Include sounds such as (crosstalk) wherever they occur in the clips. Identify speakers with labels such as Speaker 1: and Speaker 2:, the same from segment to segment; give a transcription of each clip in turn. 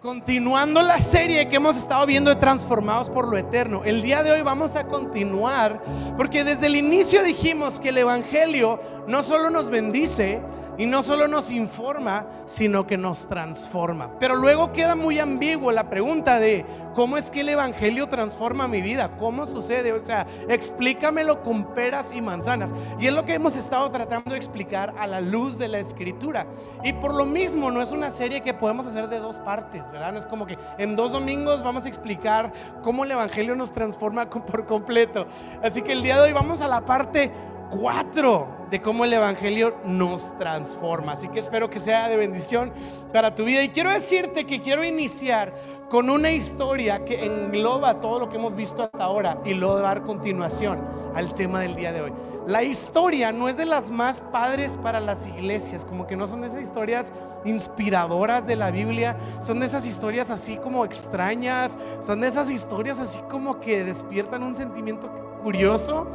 Speaker 1: Continuando la serie que hemos estado viendo de Transformados por lo Eterno, el día de hoy vamos a continuar porque desde el inicio dijimos que el Evangelio no solo nos bendice, y no solo nos informa, sino que nos transforma. Pero luego queda muy ambiguo la pregunta de cómo es que el Evangelio transforma mi vida, cómo sucede, o sea, explícamelo con peras y manzanas. Y es lo que hemos estado tratando de explicar a la luz de la Escritura. Y por lo mismo no es una serie que podemos hacer de dos partes, ¿verdad? No es como que en dos domingos vamos a explicar cómo el Evangelio nos transforma (laughs) por completo. Así que el día de hoy vamos a la parte cuatro de cómo el Evangelio nos transforma. Así que espero que sea de bendición para tu vida. Y quiero decirte que quiero iniciar con una historia que engloba todo lo que hemos visto hasta ahora y luego dar continuación al tema del día de hoy. La historia no es de las más padres para las iglesias, como que no son esas historias inspiradoras de la Biblia, son de esas historias así como extrañas, son de esas historias así como que despiertan un sentimiento curioso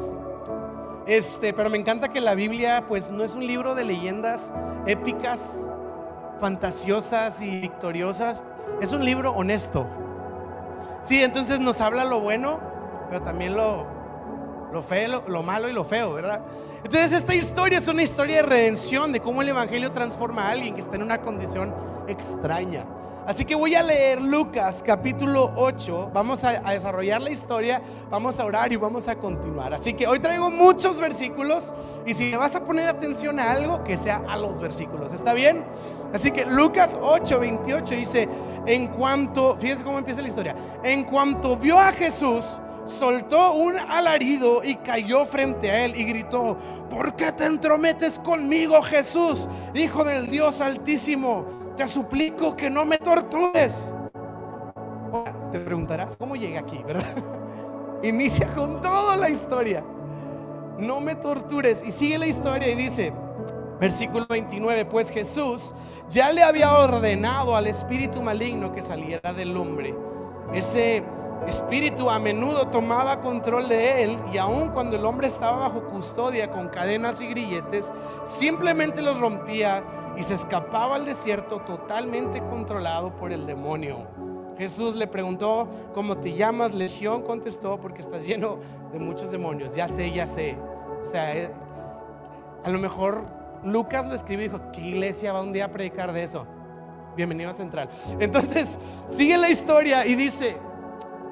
Speaker 1: este, pero me encanta que la Biblia pues no es un libro de leyendas épicas, fantasiosas y victoriosas, es un libro honesto. Sí, entonces nos habla lo bueno, pero también lo, lo feo, lo malo y lo feo, ¿verdad? Entonces esta historia es una historia de redención, de cómo el Evangelio transforma a alguien que está en una condición extraña. Así que voy a leer Lucas capítulo 8, vamos a, desarrollar la historia, vamos a orar y vamos a continuar. Así que hoy traigo muchos versículos y si vas a poner atención a algo, que sea a los versículos, ¿está bien? Así que Lucas 8, 28 dice, en cuanto, fíjense cómo empieza la historia, en cuanto vio a Jesús, soltó un alarido y cayó frente a él y gritó, ¿por qué te entrometes conmigo Jesús, Hijo del Dios Altísimo? Te suplico que no me tortures. Te preguntarás, ¿cómo llega aquí? ¿Verdad? (laughs) Inicia con toda la historia. No me tortures. Y sigue la historia y dice, versículo 29, pues Jesús ya le había ordenado al espíritu maligno que saliera del hombre. Ese espíritu a menudo tomaba control de él y aun cuando el hombre estaba bajo custodia con cadenas y grilletes, simplemente los rompía y se escapaba al desierto totalmente controlado por el demonio. Jesús le preguntó, ¿cómo te llamas? Legión contestó, porque estás lleno de muchos demonios. Ya sé, ya sé. O sea, eh, a lo mejor Lucas lo escribió y dijo, ¿qué iglesia va un día a predicar de eso? Bienvenido a Central. Entonces, sigue la historia y dice,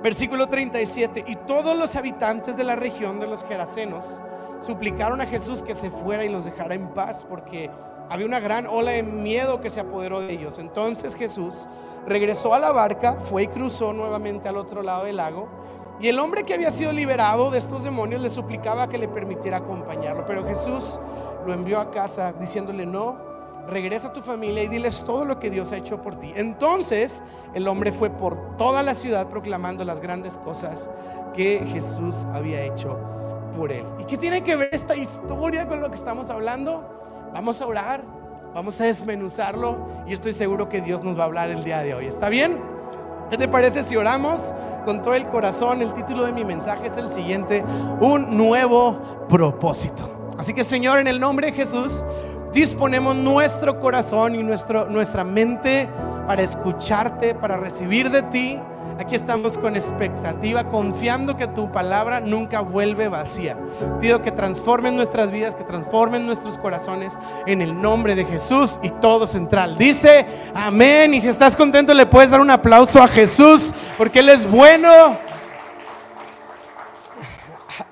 Speaker 1: versículo 37, y todos los habitantes de la región de los Gerasenos suplicaron a Jesús que se fuera y los dejara en paz, porque había una gran ola de miedo que se apoderó de ellos. Entonces Jesús regresó a la barca, fue y cruzó nuevamente al otro lado del lago. Y el hombre que había sido liberado de estos demonios le suplicaba que le permitiera acompañarlo. Pero Jesús lo envió a casa diciéndole, no, regresa a tu familia y diles todo lo que Dios ha hecho por ti. Entonces el hombre fue por toda la ciudad proclamando las grandes cosas que Jesús había hecho por él. ¿Y qué tiene que ver esta historia con lo que estamos hablando? Vamos a orar, vamos a desmenuzarlo y estoy seguro que Dios nos va a hablar el día de hoy. ¿Está bien? ¿Qué te parece si oramos con todo el corazón? El título de mi mensaje es el siguiente, un nuevo propósito. Así que Señor, en el nombre de Jesús, disponemos nuestro corazón y nuestro, nuestra mente para escucharte, para recibir de ti Aquí estamos con expectativa, confiando que tu palabra nunca vuelve vacía. Pido que transformen nuestras vidas, que transformen nuestros corazones en el nombre de Jesús y todo central. Dice amén. Y si estás contento, le puedes dar un aplauso a Jesús porque Él es bueno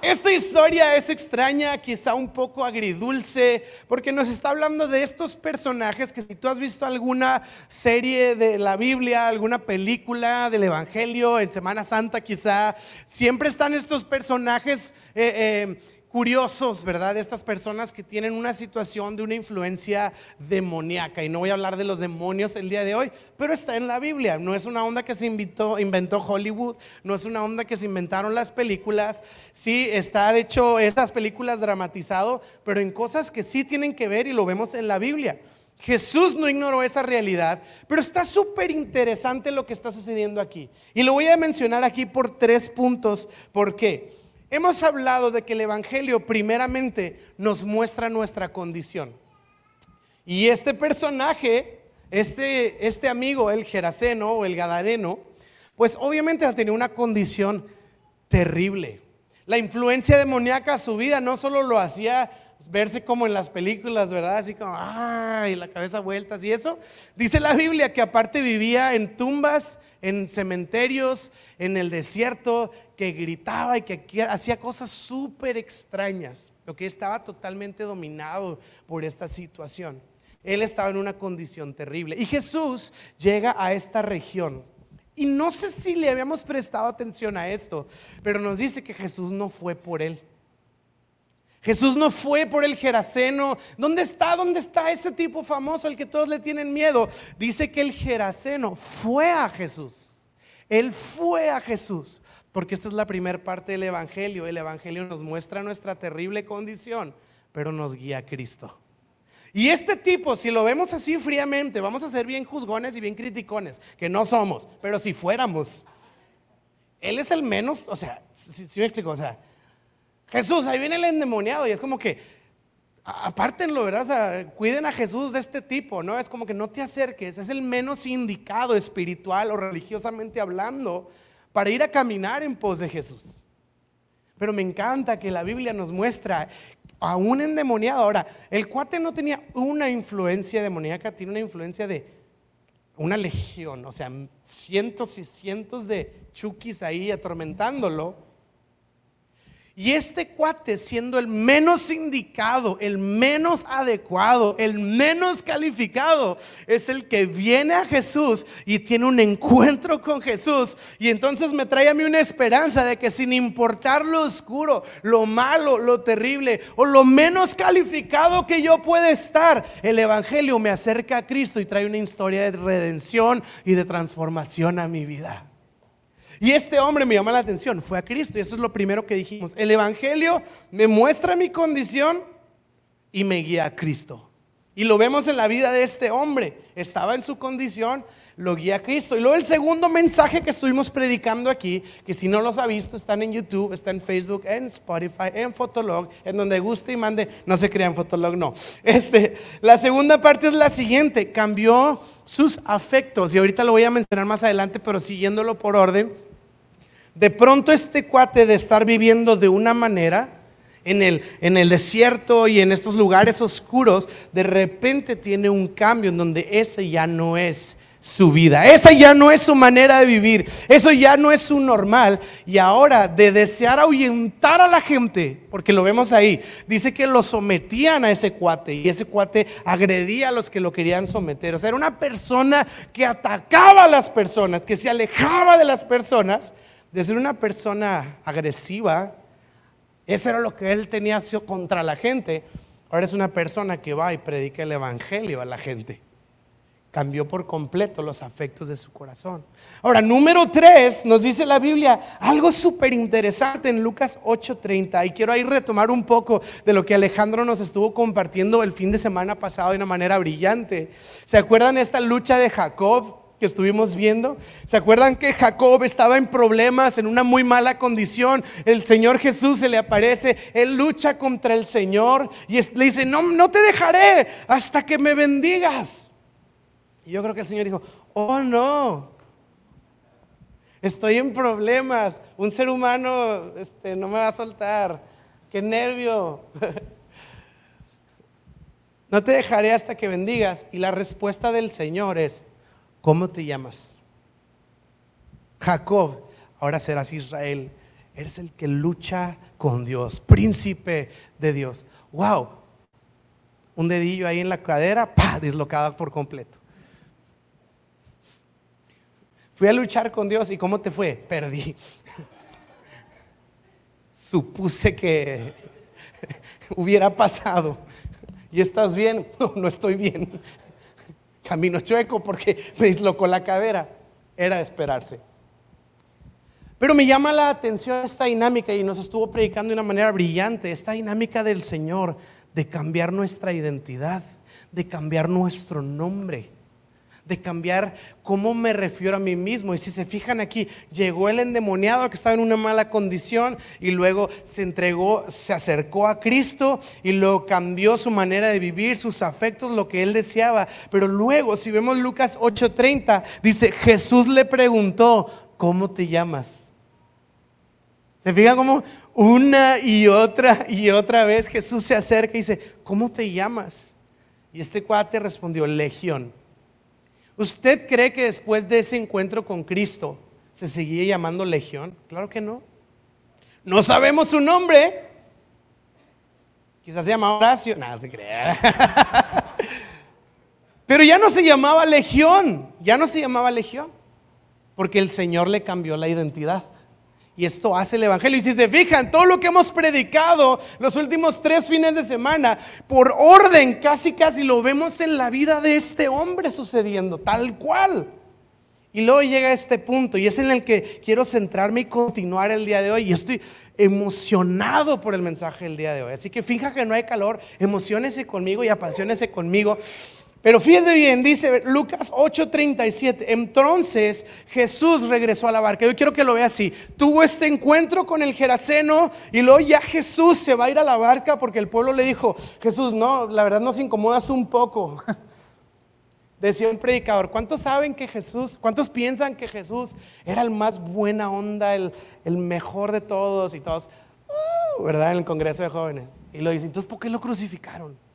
Speaker 1: esta historia es extraña, quizá un poco agridulce, porque nos está hablando de estos personajes que si tú has visto alguna serie de la Biblia, alguna película del Evangelio en Semana Santa quizá, siempre están estos personajes... Eh, eh, curiosos, ¿verdad? Estas personas que tienen una situación de una influencia demoníaca. Y no voy a hablar de los demonios el día de hoy, pero está en la Biblia. No es una onda que se inventó Hollywood, no es una onda que se inventaron las películas. Sí, está de hecho estas películas dramatizado, pero en cosas que sí tienen que ver y lo vemos en la Biblia. Jesús no ignoró esa realidad, pero está súper interesante lo que está sucediendo aquí. Y lo voy a mencionar aquí por tres puntos. ¿Por qué? Hemos hablado de que el Evangelio primeramente nos muestra nuestra condición. Y este personaje Este, este amigo, el Geraseno o el Gadareno, pues obviamente tenía una condición terrible. La influencia demoníaca a su vida no solo lo hacía verse como en las películas, ¿verdad? Así como, ay, la cabeza vueltas y eso. Dice la Biblia que aparte vivía en tumbas, en cementerios, en el desierto, que gritaba y que hacía cosas súper extrañas, lo que estaba totalmente dominado por esta situación. Él estaba en una condición terrible. Y Jesús llega a esta región. Y no sé si le habíamos prestado atención a esto, pero nos dice que Jesús no fue por él. Jesús no fue por el Geraseno. ¿Dónde está? ¿Dónde está ese tipo famoso al que todos le tienen miedo? Dice que el Geraseno fue a Jesús. Él fue a Jesús. Porque esta es la primera parte del Evangelio. El Evangelio nos muestra nuestra terrible condición, pero nos guía a Cristo. Y este tipo, si lo vemos así fríamente, vamos a ser bien juzgones y bien criticones, que no somos, pero si fuéramos, él es el menos, o sea, si, me explico, o sea, Jesús, ahí viene el endemoniado y es como que, apártenlo, ¿verdad? O sea, cuiden a Jesús de este tipo, ¿no? Es como que no te acerques, es el menos indicado espiritual o religiosamente hablando para ir a caminar en pos de Jesús. Pero me encanta que la Biblia nos muestra a un endemoniado. Ahora, el cuate no tenía una influencia demoníaca, tiene una influencia de una legión, o sea, cientos y cientos de chukis ahí atormentándolo. Y este cuate siendo el menos indicado, el menos adecuado, el menos calificado, es el que viene a Jesús y tiene un encuentro con Jesús. Y entonces me trae a mí una esperanza de que sin importar lo oscuro, lo malo, lo terrible o lo menos calificado que yo pueda estar, el Evangelio me acerca a Cristo y trae una historia de redención y de transformación a mi vida. Y este hombre me llama la atención, fue a Cristo y eso es lo primero que dijimos. El Evangelio me muestra mi condición y me guía a Cristo. Y lo vemos en la vida de este hombre. Estaba en su condición, lo guía a Cristo. Y luego el segundo mensaje que estuvimos predicando aquí, que si no los ha visto, están en YouTube, está en Facebook, en Spotify, en Fotolog, en donde guste y mande. No se crean Fotolog, no. Este, la segunda parte es la siguiente, cambió sus afectos. Y ahorita lo voy a mencionar más adelante, pero siguiéndolo por orden de pronto este cuate de estar viviendo de una manera en el, en el desierto y en estos lugares oscuros, de repente tiene un cambio en donde ese ya no es su vida. Esa ya no es su manera de vivir. Eso ya no es su normal. Y ahora de desear ahuyentar a la gente, porque lo vemos ahí, dice que lo sometían a ese cuate y ese cuate agredía a los que lo querían someter. O sea, era una persona que atacaba a las personas, que se alejaba de las personas de ser una persona agresiva, eso era lo que él tenía contra la gente, ahora es una persona que va y predica el Evangelio a la gente. Cambió por completo los afectos de su corazón. Ahora, número tres, nos dice la Biblia algo súper interesante en Lucas 8:30. Y quiero ahí retomar un poco de lo que Alejandro nos estuvo compartiendo el fin de semana pasado de una manera brillante. ¿Se acuerdan esta lucha de Jacob que estuvimos viendo. ¿Se acuerdan que Jacob estaba en problemas, en una muy mala condición? El Señor Jesús se le aparece, él lucha contra el Señor y le dice, no, no te dejaré hasta que me bendigas. Y yo creo que el Señor dijo, oh no, estoy en problemas, un ser humano este, no me va a soltar, qué nervio. (laughs) No te dejaré hasta que bendigas. Y la respuesta del Señor es, ¿Cómo te llamas? Jacob, ahora serás Israel. Eres el que lucha con Dios, príncipe de Dios. ¡Wow! Un dedillo ahí en la cadera, ¡pa! Dislocada por completo. Fui a luchar con Dios y ¿cómo te fue? Perdí. (laughs) Supuse que (laughs) hubiera pasado. ¿Y estás bien? (laughs) No, no estoy bien camino chueco porque (laughs) me dislocó la cadera. Era de esperarse. Pero me llama la atención esta dinámica y nos estuvo predicando de una manera brillante, esta dinámica del Señor de cambiar nuestra identidad, de cambiar nuestro nombre de cambiar cómo me refiero a mí mismo. Y si se fijan aquí, llegó el endemoniado que estaba en una mala condición y luego se entregó, se acercó a Cristo y luego cambió su manera de vivir, sus afectos, lo que él deseaba. Pero luego, si vemos Lucas 8:30, dice, Jesús le preguntó, ¿cómo te llamas? ¿Se fijan cómo una y otra y otra vez Jesús se acerca y dice, ¿cómo te llamas? Y este cuate respondió, Legión. ¿Usted cree que después de ese encuentro con Cristo se seguía llamando Legión? Claro que no. No sabemos su nombre. Quizás se llamaba Horacio. Nada, se crea. (laughs) Pero ya no se llamaba Legión. Ya no se llamaba Legión. Porque el Señor le cambió la identidad. Y esto hace el Evangelio. Y si se fijan, todo lo que hemos predicado los últimos tres fines de semana, por orden, casi casi lo vemos en la vida de este hombre sucediendo, tal cual. Y luego llega este punto y es en el que quiero centrarme y continuar el día de hoy. Y estoy emocionado por el mensaje del día de hoy. Así que fija que no hay calor, emocionese conmigo y apasionese conmigo. Pero fíjate bien, dice Lucas 8:37, entonces Jesús regresó a la barca. Yo quiero que lo vea así. Tuvo este encuentro con el Geraseno y luego ya Jesús se va a ir a la barca porque el pueblo le dijo, Jesús, no, la verdad nos incomodas un poco. (laughs) Decía un predicador, ¿cuántos saben que Jesús, cuántos piensan que Jesús era el más buena onda, el, mejor de todos y todos, uh, ¿verdad? En el Congreso de Jóvenes. Y lo dice, entonces, ¿por qué lo crucificaron?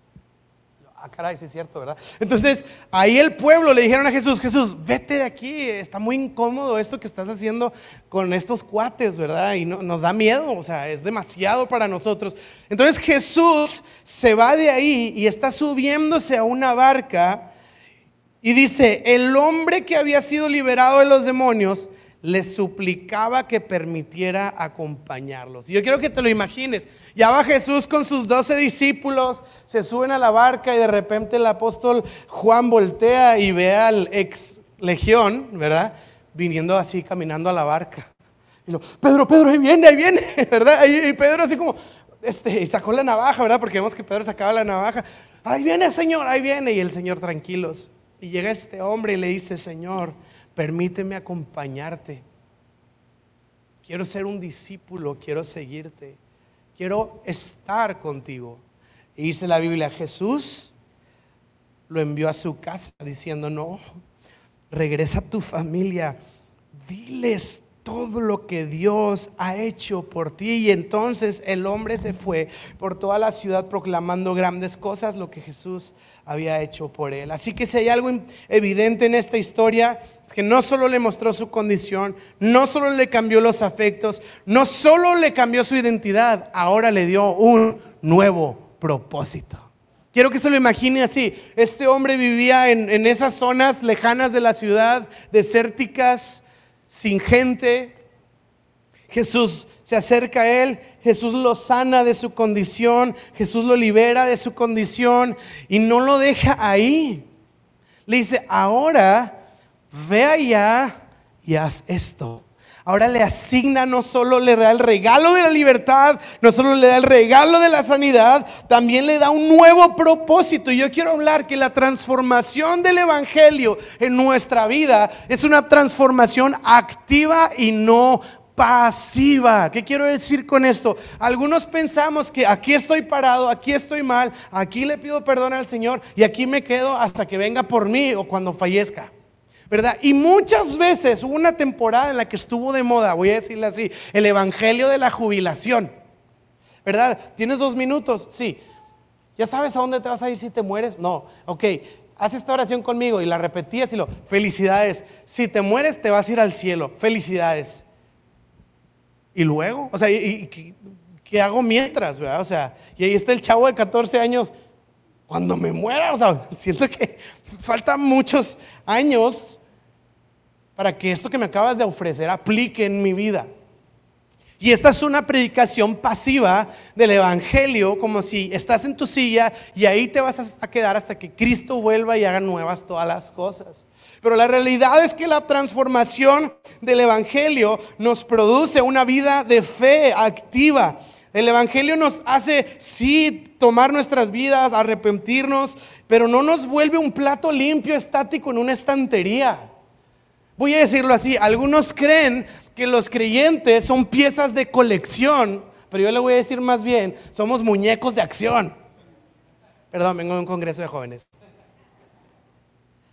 Speaker 1: Ah, caray, sí es cierto, ¿verdad? Entonces, ahí el pueblo le dijeron a Jesús, Jesús, vete de aquí, está muy incómodo esto que estás haciendo con estos cuates, ¿verdad? Y no, nos da miedo, o sea, es demasiado para nosotros. Entonces Jesús se va de ahí y está subiéndose a una barca y dice, el hombre que había sido liberado de los demonios, le suplicaba que permitiera acompañarlos. Y yo quiero que te lo imagines. Ya va Jesús con sus doce discípulos, se suben a la barca y de repente el apóstol Juan voltea y ve al ex legión, ¿verdad? Viniendo así, caminando a la barca. Y lo, Pedro, Pedro, ahí viene, ahí viene, (laughs) ¿verdad? Y Pedro así como, este, sacó la navaja, ¿verdad? Porque vemos que Pedro sacaba la navaja. Ahí viene, Señor, ahí viene. Y el Señor tranquilos. Y llega este hombre y le dice, Señor, permíteme acompañarte. Quiero ser un discípulo, quiero seguirte, quiero estar contigo. Y dice la Biblia, Jesús lo envió a su casa diciendo, no, regresa a tu familia, diles todo lo que Dios ha hecho por ti. Y entonces el hombre se fue por toda la ciudad proclamando grandes cosas, lo que Jesús había hecho por él. Así que si hay algo evidente en esta historia, es que no solo le mostró su condición, no solo le cambió los afectos, no solo le cambió su identidad, ahora le dio un nuevo propósito. Quiero que se lo imagine así. Este hombre vivía en, en esas zonas lejanas de la ciudad, desérticas, sin gente. Jesús se acerca a él, Jesús lo sana de su condición, Jesús lo libera de su condición y no lo deja ahí. Le dice, ahora ve allá y haz esto. Ahora le asigna, no solo le da el regalo de la libertad, no solo le da el regalo de la sanidad, también le da un nuevo propósito. Y yo quiero hablar que la transformación del Evangelio en nuestra vida es una transformación activa y no pasiva. ¿Qué quiero decir con esto? Algunos pensamos que aquí estoy parado, aquí estoy mal, aquí le pido perdón al Señor y aquí me quedo hasta que venga por mí o cuando fallezca. ¿Verdad? Y muchas veces hubo una temporada en la que estuvo de moda, voy a decirle así, el evangelio de la jubilación, ¿verdad? ¿Tienes dos minutos? Sí. ¿Ya sabes a dónde te vas a ir si te mueres? No. Ok, haz esta oración conmigo y la repetías y lo, felicidades. Si te mueres te vas a ir al cielo, felicidades. Y luego, o sea, ¿y, qué hago mientras, verdad? O sea, y ahí está el chavo de 14 años, cuando me muera, o sea, siento que (laughs) faltan muchos años para que esto que me acabas de ofrecer aplique en mi vida. Y esta es una predicación pasiva del Evangelio, como si estás en tu silla y ahí te vas a quedar hasta que Cristo vuelva y haga nuevas todas las cosas. Pero la realidad es que la transformación del Evangelio nos produce una vida de fe activa, El Evangelio nos hace, sí, tomar nuestras vidas, arrepentirnos, pero no nos vuelve un plato limpio, estático en una estantería. Voy a decirlo así, algunos creen que los creyentes son piezas de colección, pero yo le voy a decir más bien, somos muñecos de acción. Perdón, vengo de un congreso de jóvenes.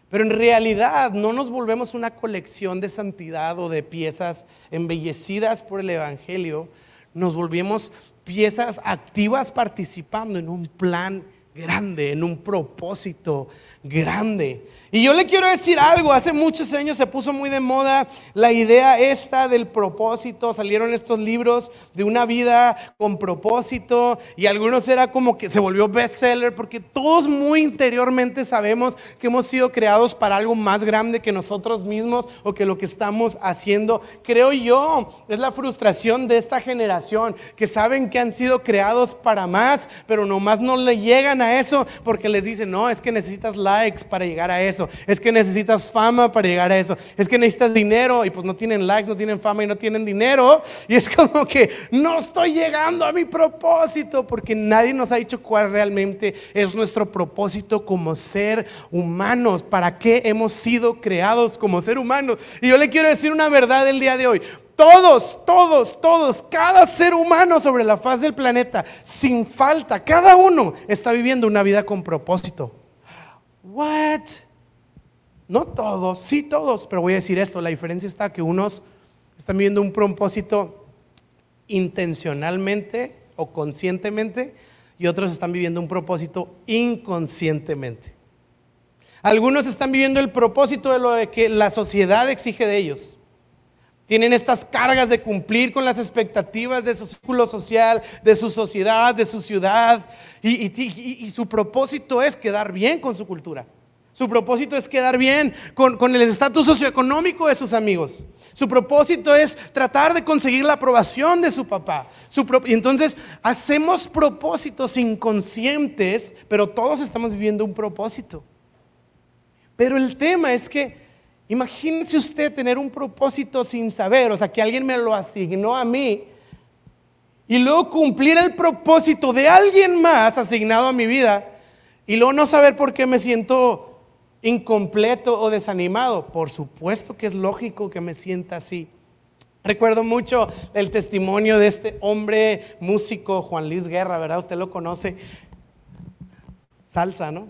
Speaker 1: Pero en realidad no nos volvemos una colección de santidad o de piezas embellecidas por el Evangelio, nos volvemos piezas activas participando en un plan grande, en un propósito grande. Y yo le quiero decir algo, hace muchos años se puso muy de moda la idea esta del propósito, salieron estos libros de una vida con propósito y algunos era como que se volvió bestseller porque todos muy interiormente sabemos que hemos sido creados para algo más grande que nosotros mismos o que lo que estamos haciendo. Creo yo, es la frustración de esta generación que saben que han sido creados para más, pero nomás no le llegan a eso porque les dicen, no, es que necesitas likes para llegar a eso es que necesitas fama para llegar a eso, es que necesitas dinero y pues no tienen likes, no tienen fama y no tienen dinero. Y es como que no estoy llegando a mi propósito porque nadie nos ha dicho cuál realmente es nuestro propósito como ser humanos, para qué hemos sido creados como ser humanos. Y yo le quiero decir una verdad el día de hoy. Todos, todos, todos, cada ser humano sobre la faz del planeta, sin falta, cada uno está viviendo una vida con propósito. What? No todos, sí todos, pero voy a decir esto, la diferencia está que unos están viendo un propósito intencionalmente o conscientemente y otros están viviendo un propósito inconscientemente. Algunos están viviendo el propósito de lo que la sociedad exige de ellos. Tienen estas cargas de cumplir con las expectativas de su círculo social, de su sociedad, de su ciudad. y su propósito es quedar bien con su cultura. Su propósito es quedar bien con, el estatus socioeconómico de sus amigos. Su propósito es tratar de conseguir la aprobación de su papá. y entonces hacemos propósitos inconscientes, pero todos estamos viviendo un propósito. Pero el tema es que, imagínese usted tener un propósito sin saber, o sea, que alguien me lo asignó a mí, y luego cumplir el propósito de alguien más asignado a mi vida, y luego no saber por qué me siento incompleto o desanimado. Por supuesto que es lógico que me sienta así. Recuerdo mucho el testimonio de este hombre músico, Juan Luis Guerra, ¿verdad? Usted lo conoce. Salsa, ¿no?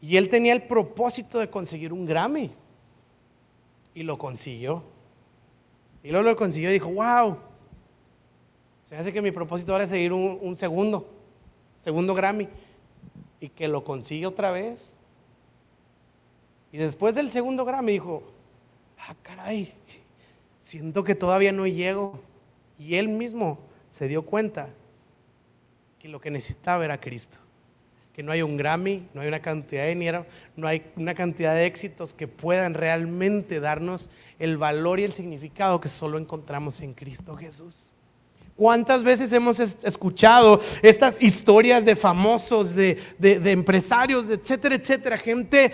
Speaker 1: Y él tenía el propósito de conseguir un Grammy. Y lo consiguió. Y luego lo consiguió y dijo, wow. Se hace que mi propósito ahora es seguir un, un segundo, segundo Grammy. Y que lo consigue otra vez. Y después del segundo gramo me dijo, ah, caray, siento que todavía no llego. Y él mismo se dio cuenta que lo que necesitaba era Cristo. Que no hay un Grammy, no hay una cantidad de dinero, no hay una cantidad de éxitos que puedan realmente darnos el valor y el significado que solo encontramos en Cristo Jesús. ¿Cuántas veces hemos escuchado estas historias de famosos, de, empresarios, etcétera, etcétera? Gente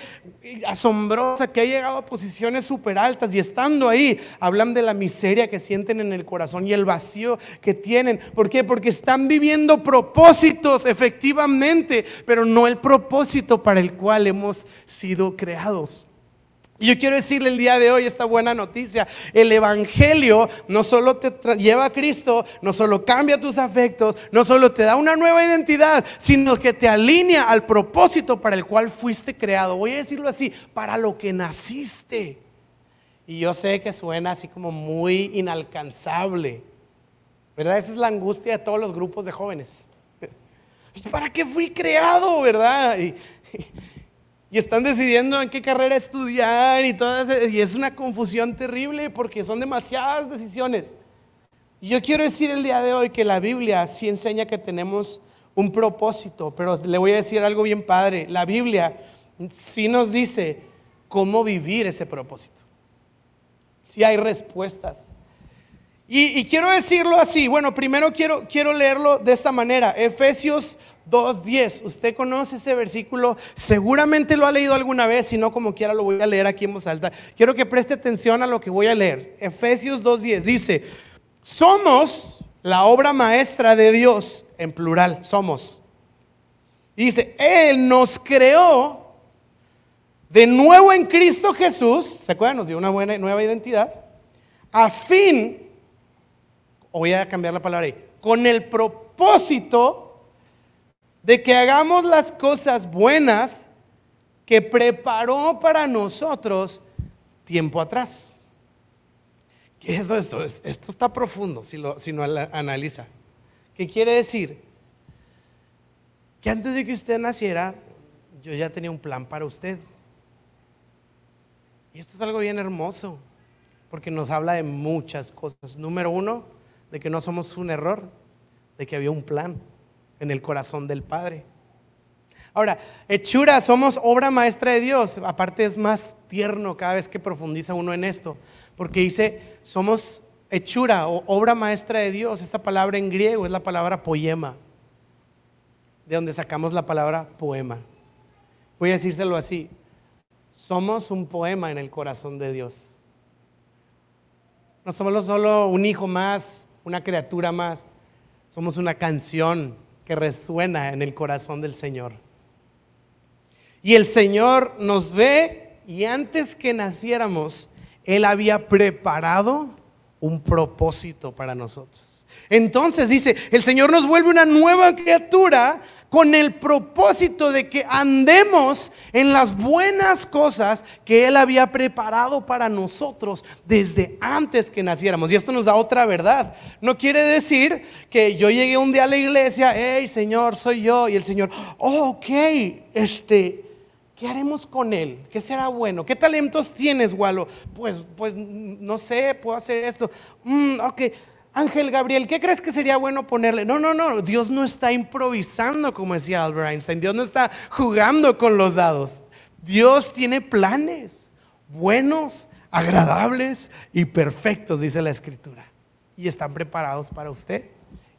Speaker 1: asombrosa que ha llegado a posiciones súper altas y estando ahí hablan de la miseria que sienten en el corazón y el vacío que tienen. ¿Por qué? Porque están viviendo propósitos efectivamente, pero no el propósito para el cual hemos sido creados. Y yo quiero decirle el día de hoy esta buena noticia. El Evangelio no solo te lleva a Cristo, no solo cambia tus afectos, no solo te da una nueva identidad, sino que te alinea al propósito para el cual fuiste creado. Voy a decirlo así, para lo que naciste. Y yo sé que suena así como muy inalcanzable. ¿Verdad? Esa es la angustia de todos los grupos de jóvenes. (laughs) ¿Para qué fui creado, verdad? Y, están decidiendo en qué carrera estudiar y todo y es una confusión terrible porque son demasiadas decisiones. Y yo quiero decir el día de hoy que la Biblia sí enseña que tenemos un propósito, pero le voy a decir algo bien padre. La Biblia sí nos dice cómo vivir ese propósito. Sí hay respuestas. Y, y quiero decirlo así. Bueno, primero quiero, quiero leerlo de esta manera. Efesios 2.10. Usted conoce ese versículo, seguramente lo ha leído alguna vez, si no como quiera lo voy a leer aquí en voz alta. Quiero que preste atención a lo que voy a leer. Efesios 2.10 dice, somos la obra maestra de Dios, en plural, somos. dice, Él nos creó de nuevo en Cristo Jesús, ¿se acuerdan? Nos dio una buena nueva identidad, a fin, voy a cambiar la palabra ahí, con el propósito de que hagamos las cosas buenas que preparó para nosotros tiempo atrás. ¿Qué es esto? Esto está profundo si lo, analiza. ¿Qué quiere decir? Que antes de que usted naciera, yo ya tenía un plan para usted. Y esto es algo bien hermoso, porque nos habla de muchas cosas. Número uno, de que no somos un error, de que había un plan en el corazón del Padre. Ahora, hechura, somos obra maestra de Dios. Aparte es más tierno cada vez que profundiza uno en esto porque dice, somos hechura o obra maestra de Dios. Esta palabra en griego es la palabra poema, de donde sacamos la palabra poema. Voy a decírselo así, somos un poema en el corazón de Dios. No somos solo un hijo más, una criatura más, somos una canción que resuena en el corazón del Señor. Y el Señor nos ve y antes que naciéramos, él había preparado un propósito para nosotros. Entonces dice, el Señor nos vuelve una nueva criatura con el propósito de que andemos en las buenas cosas que Él había preparado para nosotros desde antes que naciéramos. Y esto nos da otra verdad. No quiere decir que yo llegué un día a la iglesia, hey Señor, soy yo, y el Señor, oh, ok, este, ¿Qué haremos con él? ¿Qué será bueno? ¿Qué talentos tienes, Walo? Pues, pues no sé, puedo hacer esto. Mm, ok, Ángel Gabriel, ¿qué crees que sería bueno ponerle? No, no, no, Dios no está improvisando, como decía Albert Einstein. Dios no está jugando con los dados. Dios tiene planes buenos, agradables y perfectos, dice la Escritura. Y están preparados para usted.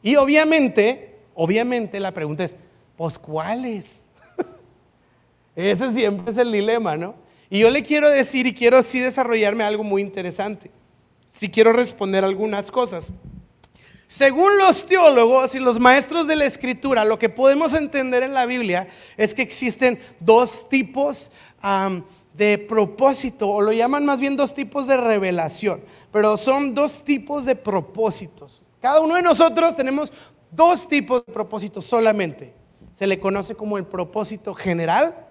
Speaker 1: Y obviamente, obviamente la pregunta es, pues ¿cuáles? (laughs) Ese siempre es el dilema, ¿no? Y yo le quiero decir y quiero así desarrollarme algo muy interesante. Si quiero responder algunas cosas. Según los teólogos y los maestros de la escritura, lo que podemos entender en la Biblia es que existen dos tipos de propósito, o lo llaman más bien dos tipos de revelación, pero son dos tipos de propósitos. Cada uno de nosotros tenemos dos tipos de propósitos solamente. Se le conoce como el propósito general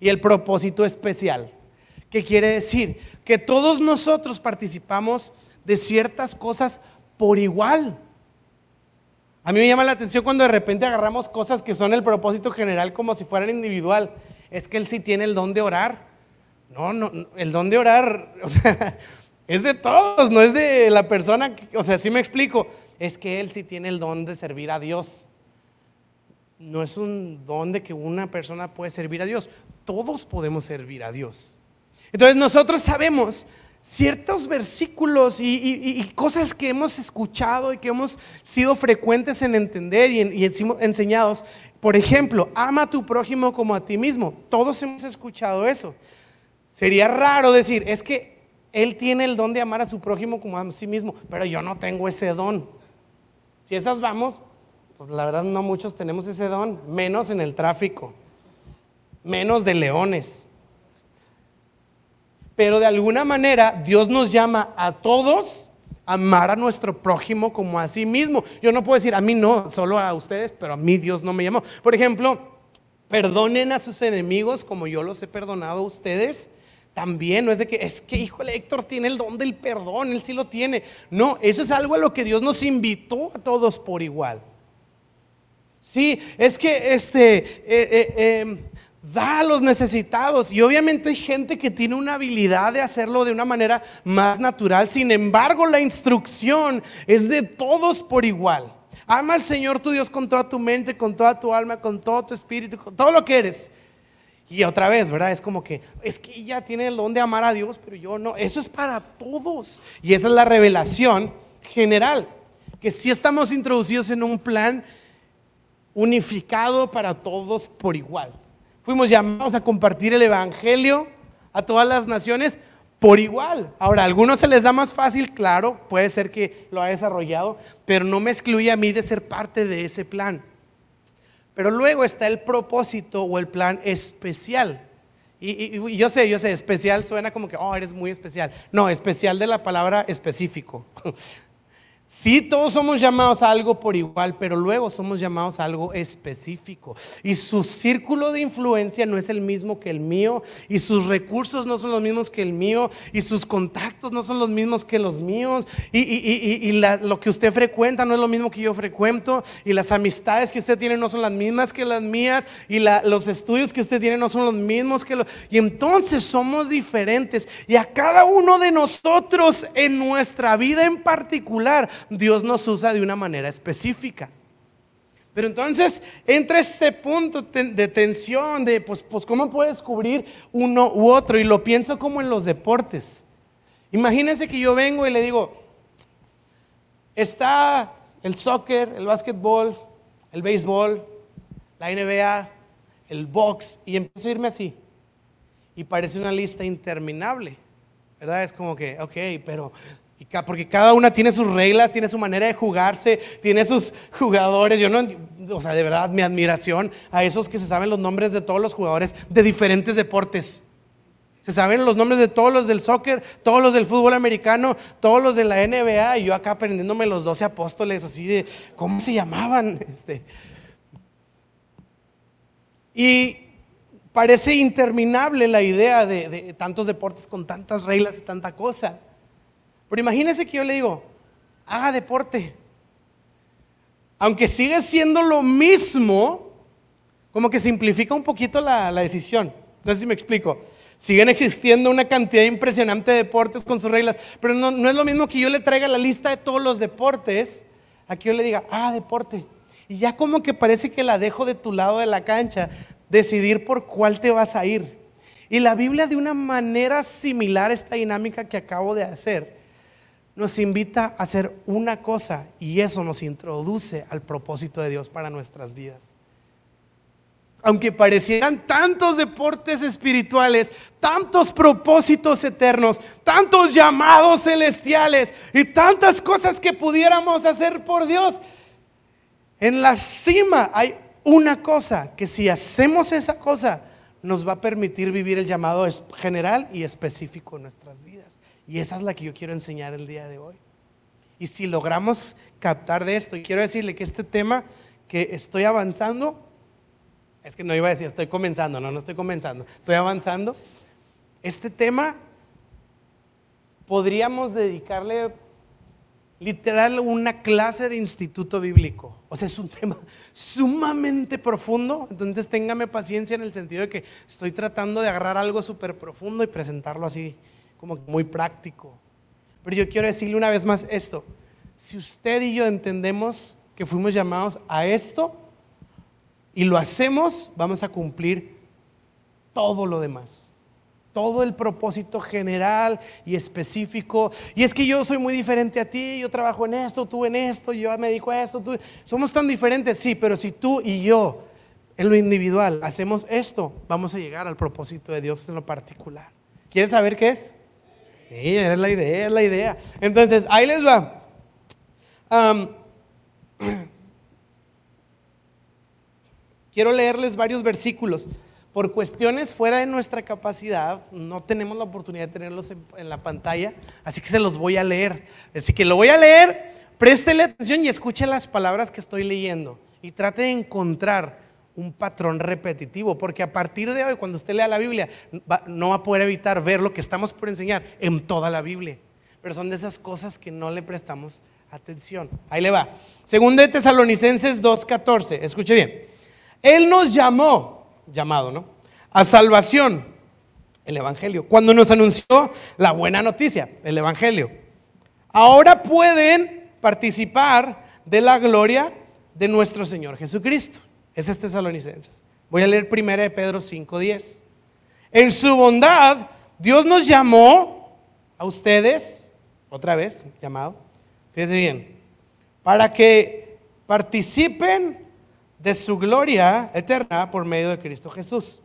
Speaker 1: y el propósito especial. ¿Qué quiere decir? Que todos nosotros participamos de ciertas cosas por igual. A mí me llama la atención cuando de repente agarramos cosas que son el propósito general como si fueran individual. Es que él sí tiene el don de orar. No, no, el don de orar, (laughs) es de todos, no es de la persona, o sea, sí me explico. Es que él sí tiene el don de servir a Dios. No es un don de que una persona puede servir a Dios todos podemos servir a Dios. Entonces nosotros sabemos ciertos versículos y, cosas que hemos escuchado y que hemos sido frecuentes en entender y, y enseñados. Por ejemplo, ama a tu prójimo como a ti mismo. Todos hemos escuchado eso. Sería raro decir, es que él tiene el don de amar a su prójimo como a sí mismo, pero yo no tengo ese don. Si esas vamos, pues la verdad no muchos tenemos ese don, menos en el tráfico menos de leones. Pero de alguna manera Dios nos llama a todos a amar a nuestro prójimo como a sí mismo. Yo no puedo decir a mí no, solo a ustedes, pero a mí Dios no me llamó. Por ejemplo, perdonen a sus enemigos como yo los he perdonado a ustedes. También no es de que es que, híjole, Héctor tiene el don del perdón, él sí lo tiene. No, eso es algo a lo que Dios nos invitó a todos por igual. Sí, es que este, eh, eh, em, da a los necesitados. Y obviamente hay gente que tiene una habilidad de hacerlo de una manera más natural. Sin embargo, la instrucción es de todos por igual. Ama al Señor tu Dios con toda tu mente, con toda tu alma, con todo tu espíritu, con todo lo que eres. Y otra vez, ¿verdad? Es como que, es que ella tiene el don de amar a Dios, pero yo no. Eso es para todos. Y esa es la revelación general. Que si estamos introducidos en un plan unificado para todos por igual. Fuimos llamados a compartir el Evangelio a todas las naciones por igual. Ahora, a algunos se les da más fácil, claro, puede ser que lo ha desarrollado, pero no me excluye a mí de ser parte de ese plan. Pero luego está el propósito o el plan especial. Y, yo sé, yo sé, especial suena como que, oh, eres muy especial. No, especial de la palabra específico. (laughs) Sí, todos somos llamados a algo por igual, pero luego somos llamados a algo específico. Y su círculo de influencia no es el mismo que el mío, y sus recursos no son los mismos que el mío, y sus contactos no son los mismos que los míos, y, lo que usted frecuenta no es lo mismo que yo frecuento, y las amistades que usted tiene no son las mismas que las mías, y los estudios que usted tiene no son los mismos que los... Y entonces somos diferentes, y a cada uno de nosotros en nuestra vida en particular, Dios nos usa de una manera específica. Pero entonces entra este punto de tensión, de pues, pues cómo puedes cubrir uno u otro. Y lo pienso como en los deportes. Imagínense que yo vengo y le digo, está el soccer, el básquetbol, el béisbol, la NBA, el box, y empiezo a irme así. Y parece una lista interminable. ¿Verdad? Es como que, ok, pero porque cada una tiene sus reglas, tiene su manera de jugarse, tiene sus jugadores. Yo no, o sea, de verdad, mi admiración a esos que se saben los nombres de todos los jugadores de diferentes deportes. Se saben los nombres de todos los del soccer, todos los del fútbol americano, todos los de la NBA, y yo acá aprendiéndome los doce apóstoles, así de, ¿cómo se llamaban? (laughs) Este. Y parece interminable la idea de, de tantos deportes con tantas reglas y tanta cosa. Pero imagínese que yo le digo, haga deporte. Aunque sigue siendo lo mismo, como que simplifica un poquito la, decisión. No sé si me explico. Siguen existiendo una cantidad impresionante de deportes con sus reglas, pero no, no, es lo mismo que yo le traiga la lista de todos los deportes, a que yo le diga, ah, deporte. Y ya como que parece que la dejo de tu lado de la cancha, decidir por cuál te vas a ir. Y la Biblia de una manera similar a esta dinámica que acabo de hacer, nos invita a hacer una cosa y eso nos introduce al propósito de Dios para nuestras vidas. Aunque parecieran tantos deportes espirituales, tantos propósitos eternos, tantos llamados celestiales y tantas cosas que pudiéramos hacer por Dios, en la cima hay una cosa que si hacemos esa cosa nos va a permitir vivir el llamado general y específico en nuestras vidas. Y esa es la que yo quiero enseñar el día de hoy. Y si logramos captar de esto, y quiero decirle que este tema que estoy avanzando, es que no iba a decir estoy comenzando, no, no estoy comenzando, estoy avanzando. Este tema podríamos dedicarle literal una clase de instituto bíblico. O sea, es un tema sumamente profundo, entonces téngame paciencia en el sentido de que estoy tratando de agarrar algo súper profundo y presentarlo así como muy práctico. Pero yo quiero decirle una vez más esto. Si usted y yo entendemos que fuimos llamados a esto y lo hacemos, vamos a cumplir todo lo demás. Todo el propósito general y específico. Y es que yo soy muy diferente a ti, yo trabajo en esto, tú en esto, yo me dedico a esto. Tú... Somos tan diferentes, sí, pero si tú y yo en lo individual hacemos esto, vamos a llegar al propósito de Dios en lo particular. ¿Quieres saber qué es? Sí, es la idea, es la idea. Entonces, ahí les va. (clears throat) quiero leerles varios versículos. Por cuestiones fuera de nuestra capacidad, no tenemos la oportunidad de tenerlos en, en, la pantalla, así que se los voy a leer. Así que lo voy a leer, préstele atención y escuche las palabras que estoy leyendo y trate de encontrar un patrón repetitivo, porque a partir de hoy, cuando usted lea la Biblia, no va a poder evitar ver lo que estamos por enseñar en toda la Biblia. Pero son de esas cosas que no le prestamos atención. Ahí le va. Segundo de Tesalonicenses 2.14, escuche bien. Él nos llamó, llamado, ¿no? A salvación, el Evangelio, cuando nos anunció la buena noticia, el Evangelio. Ahora pueden participar de la gloria de nuestro Señor Jesucristo. Es Tesalonicenses. Voy a leer 1 de Pedro 5:10. En su bondad, Dios nos llamó a ustedes, otra vez, llamado, fíjense bien, para que participen de su gloria eterna por medio de Cristo Jesús.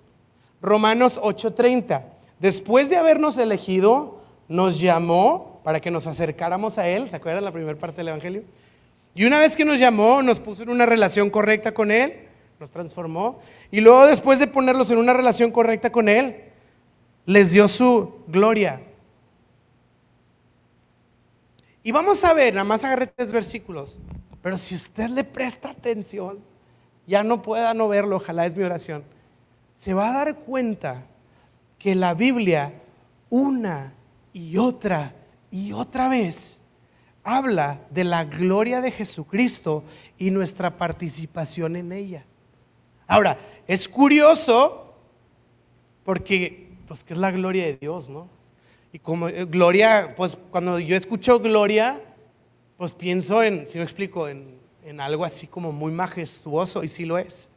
Speaker 1: Romanos 8:30. Después de habernos elegido nos llamó para que nos acercáramos a Él. ¿Se acuerdan la primera parte del Evangelio? Y una vez que nos llamó, nos puso en una relación correcta con Él, nos transformó. Y luego después de ponerlos en una relación correcta con Él, les dio su gloria. Y vamos a ver, nada más agarré tres versículos, pero si usted le presta atención, ya no pueda no verlo, ojalá es mi oración, se va a dar cuenta que la Biblia una y otra y otra vez habla de la gloria de Jesucristo y nuestra participación en ella. Ahora, es curioso porque, pues, que es la gloria de Dios, ¿no? Y como eh, gloria, pues cuando yo escucho gloria, pues pienso en, si me explico, en, en algo así como muy majestuoso, y sí lo es.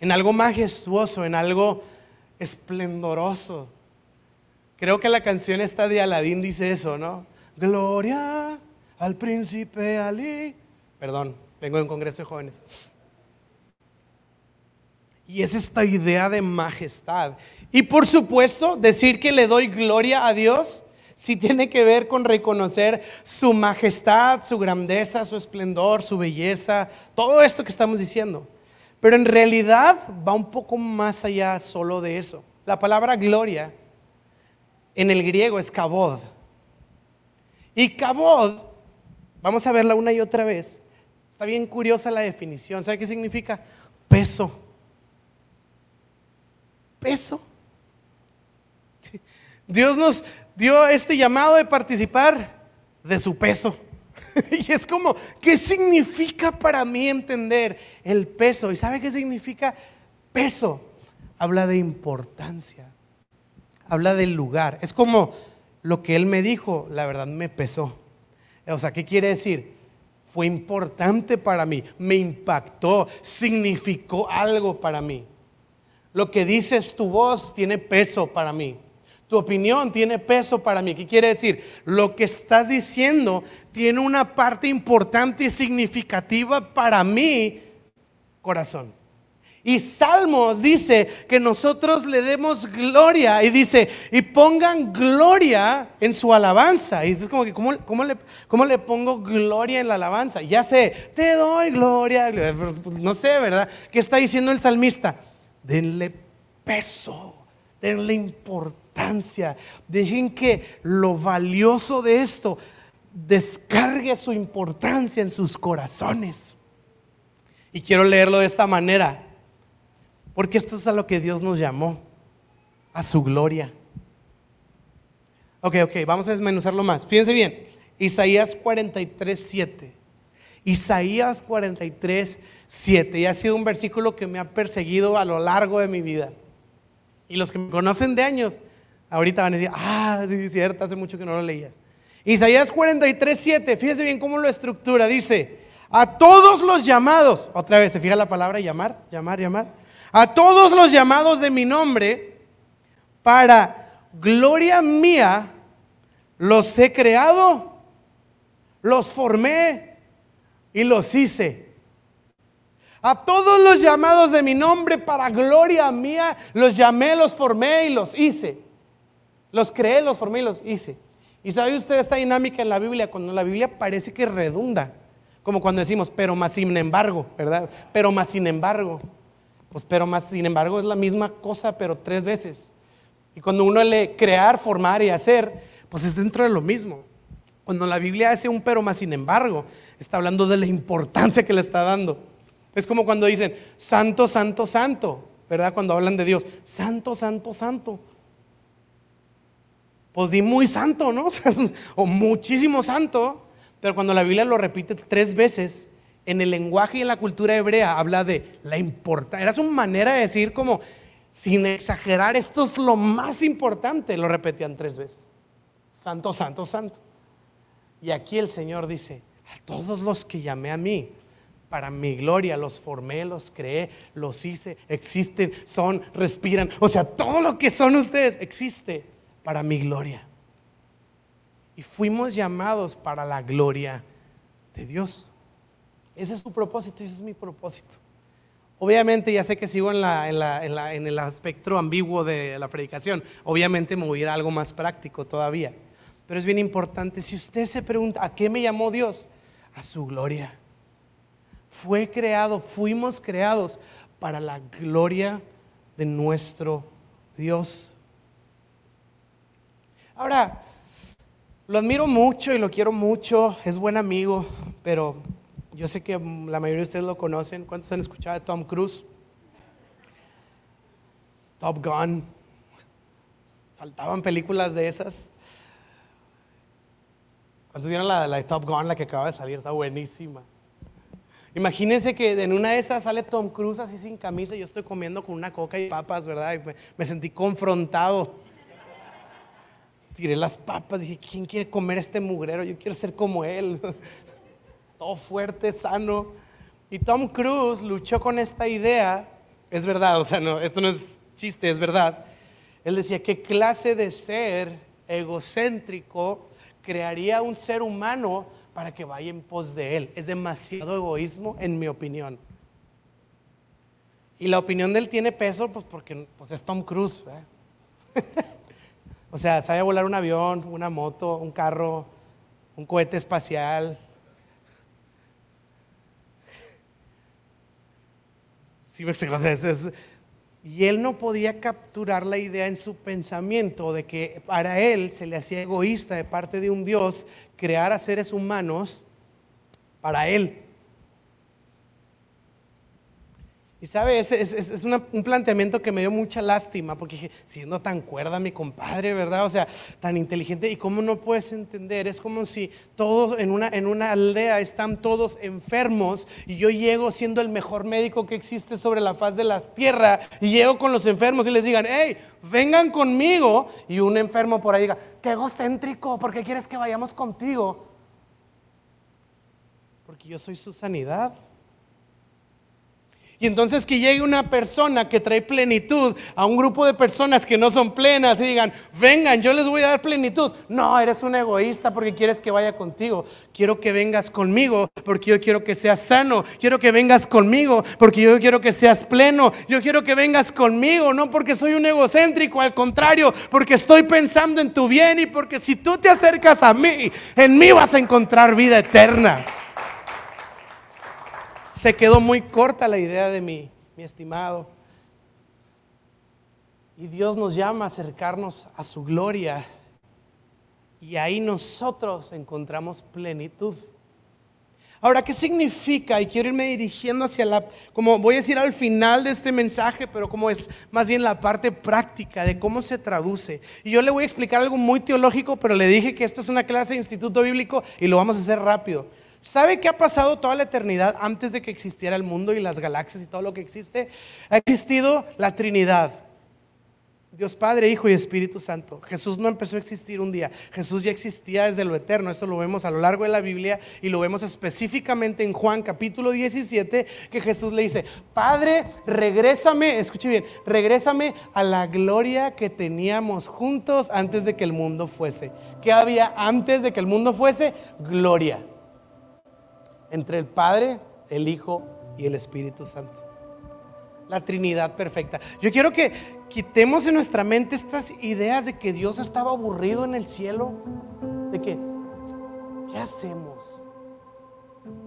Speaker 1: En algo majestuoso, en algo esplendoroso. Creo que la canción esta de Aladín dice eso, ¿no? Gloria al príncipe Ali. Perdón, vengo de un congreso de jóvenes. Y es esta idea de majestad. Y por supuesto, decir que le doy gloria a Dios, sí tiene que ver con reconocer su majestad, su grandeza, su esplendor, su belleza, todo esto que estamos diciendo. Pero en realidad va un poco más allá solo de eso. La palabra gloria en el griego es kabod. Y kabod, vamos a verla una y otra vez, está bien curiosa la definición. ¿Sabe qué significa? Peso. Dios nos dio este llamado de participar de su peso. (laughs) Y es como, ¿qué significa para mí entender el peso? ¿Y sabe qué significa peso? Habla de importancia, habla del lugar. Es como lo que él me dijo, la verdad me pesó. O sea, ¿qué quiere decir? Fue importante para mí, me impactó, significó algo para mí. Lo que dices tu voz tiene peso para mí. Tu opinión tiene peso para mí. ¿Qué quiere decir? Lo que estás diciendo tiene una parte importante y significativa para mi corazón. Y Salmos dice que nosotros le demos gloria y dice, y pongan gloria en su alabanza. Y es como que, ¿cómo, le, ¿cómo, le, pongo gloria en la alabanza? Ya sé, te doy gloria. No sé, ¿verdad? ¿Qué está diciendo el salmista? Denle peso, denle importancia Dejen que lo valioso de esto descargue su importancia en sus corazones. Y quiero leerlo de esta manera, porque esto es a lo que Dios nos llamó, a su gloria. Ok, ok, vamos a desmenuzarlo más. Fíjense bien, Isaías 43, 7. Isaías 43, 7. Y ha sido un versículo que me ha perseguido a lo largo de mi vida. Y los que me conocen de años Ahorita van a decir, ah, sí, es cierto, hace mucho que no lo leías. Isaías 43, 7, fíjese bien cómo lo estructura. Dice, a todos los llamados, otra vez, se fija la palabra llamar, llamar, llamar. A todos los llamados de mi nombre, para gloria mía, los he creado, los formé y los hice. A todos los llamados de mi nombre, para gloria mía, los llamé, los formé y los hice. Los creé, los formé y los hice. Y sabe usted esta dinámica en la Biblia, cuando la Biblia parece que redunda, como cuando decimos, pero más sin embargo, ¿verdad? Pero más sin embargo. Pues pero más sin embargo es la misma cosa, pero tres veces. Y cuando uno lee crear, formar y hacer, pues es dentro de lo mismo. Cuando la Biblia hace un pero más sin embargo, está hablando de la importancia que le está dando. Es como cuando dicen, santo, santo, santo, ¿verdad? Cuando hablan de Dios, santo, santo, santo pues di muy santo, ¿no? (laughs) o muchísimo santo, pero cuando la Biblia lo repite tres veces, en el lenguaje y en la cultura hebrea habla de la importancia. Era su manera de decir como, sin exagerar, esto es lo más importante, lo repetían tres veces. Santo, santo, santo. Y aquí el Señor dice, a todos los que llamé a mí, para mi gloria, los formé, los creé, los hice, existen, son, respiran. O sea, todo lo que son ustedes existe para mi gloria. Y fuimos llamados para la gloria de Dios. Ese es su propósito y ese es mi propósito. Obviamente, ya sé que sigo en, el espectro ambiguo de la predicación. Obviamente me voy a ir a algo más práctico todavía. Pero es bien importante, si usted se pregunta, ¿a qué me llamó Dios? A su gloria. Fue creado, fuimos creados para la gloria de nuestro Dios. Ahora, lo admiro mucho y lo quiero mucho, es buen amigo, pero yo sé que la mayoría de ustedes lo conocen. ¿Cuántos han escuchado de Tom Cruise? Top Gun. Faltaban películas de esas. ¿Cuántos vieron la, de Top Gun, la que acaba de salir? Está buenísima. Imagínense que en una de esas sale Tom Cruise así sin camisa y yo estoy comiendo con una coca y papas, ¿verdad? Y me sentí confrontado. Tiré las papas, dije, ¿quién quiere comer este mugrero? Yo quiero ser como él. (laughs) todo fuerte, sano. Y Tom Cruise luchó con esta idea, es verdad, o sea, no, esto no es chiste, es verdad. Él decía, ¿qué clase de ser egocéntrico crearía un ser humano para que vaya en pos de él? Es demasiado egoísmo, en mi opinión. Y la opinión de él tiene peso, pues porque pues, es Tom Cruise. (laughs) o sea, sabe volar un avión, una moto, un carro, un cohete espacial, (laughs) y él no podía capturar la idea en su pensamiento de que para él se le hacía egoísta de parte de un Dios crear a seres humanos para él. Y sabe, es, es, un planteamiento que me dio mucha lástima, porque siendo tan cuerda mi compadre, ¿verdad? O sea, tan inteligente, ¿y cómo no puedes entender? Es como si todos en una, en una aldea están todos enfermos y yo llego siendo el mejor médico que existe sobre la faz de la tierra y llego con los enfermos y les digan, hey, vengan conmigo. Y un enfermo por ahí diga, qué egocéntrico, ¿por qué quieres que vayamos contigo? Porque yo soy su sanidad. Y entonces que llegue una persona que trae plenitud a un grupo de personas que no son plenas y digan, vengan, yo les voy a dar plenitud. No, eres un egoísta porque quieres que vaya contigo. Quiero que vengas conmigo porque yo quiero que seas sano. Quiero que vengas conmigo porque yo quiero que seas pleno. Yo quiero que vengas conmigo, no porque soy un egocéntrico, al contrario, porque estoy pensando en tu bien y porque si tú te acercas a mí, en mí vas a encontrar vida eterna se quedó muy corta la idea de mi, mi estimado. Y Dios nos llama a acercarnos a su gloria. Y ahí nosotros encontramos plenitud. Ahora, ¿qué significa? Y quiero irme dirigiendo hacia la, como voy a decir al final de este mensaje, pero como es más bien la parte práctica de cómo se traduce. Y yo le voy a explicar algo muy teológico, pero le dije que esto es una clase de instituto bíblico y lo vamos a hacer rápido. ¿Sabe qué ha pasado toda la eternidad antes de que existiera el mundo y las galaxias y todo lo que existe? Ha existido la Trinidad. Dios Padre, Hijo y Espíritu Santo. Jesús no empezó a existir un día. Jesús ya existía desde lo eterno. Esto lo vemos a lo largo de la Biblia y lo vemos específicamente en Juan capítulo 17, que Jesús le dice, Padre, regrésame, escuche bien, regrésame a la gloria que teníamos juntos antes de que el mundo fuese. ¿Qué había antes de que el mundo fuese? Gloria entre el Padre, el Hijo y el Espíritu Santo. La Trinidad perfecta. Yo quiero que quitemos en nuestra mente estas ideas de que Dios estaba aburrido en el cielo, de que, ¿qué hacemos?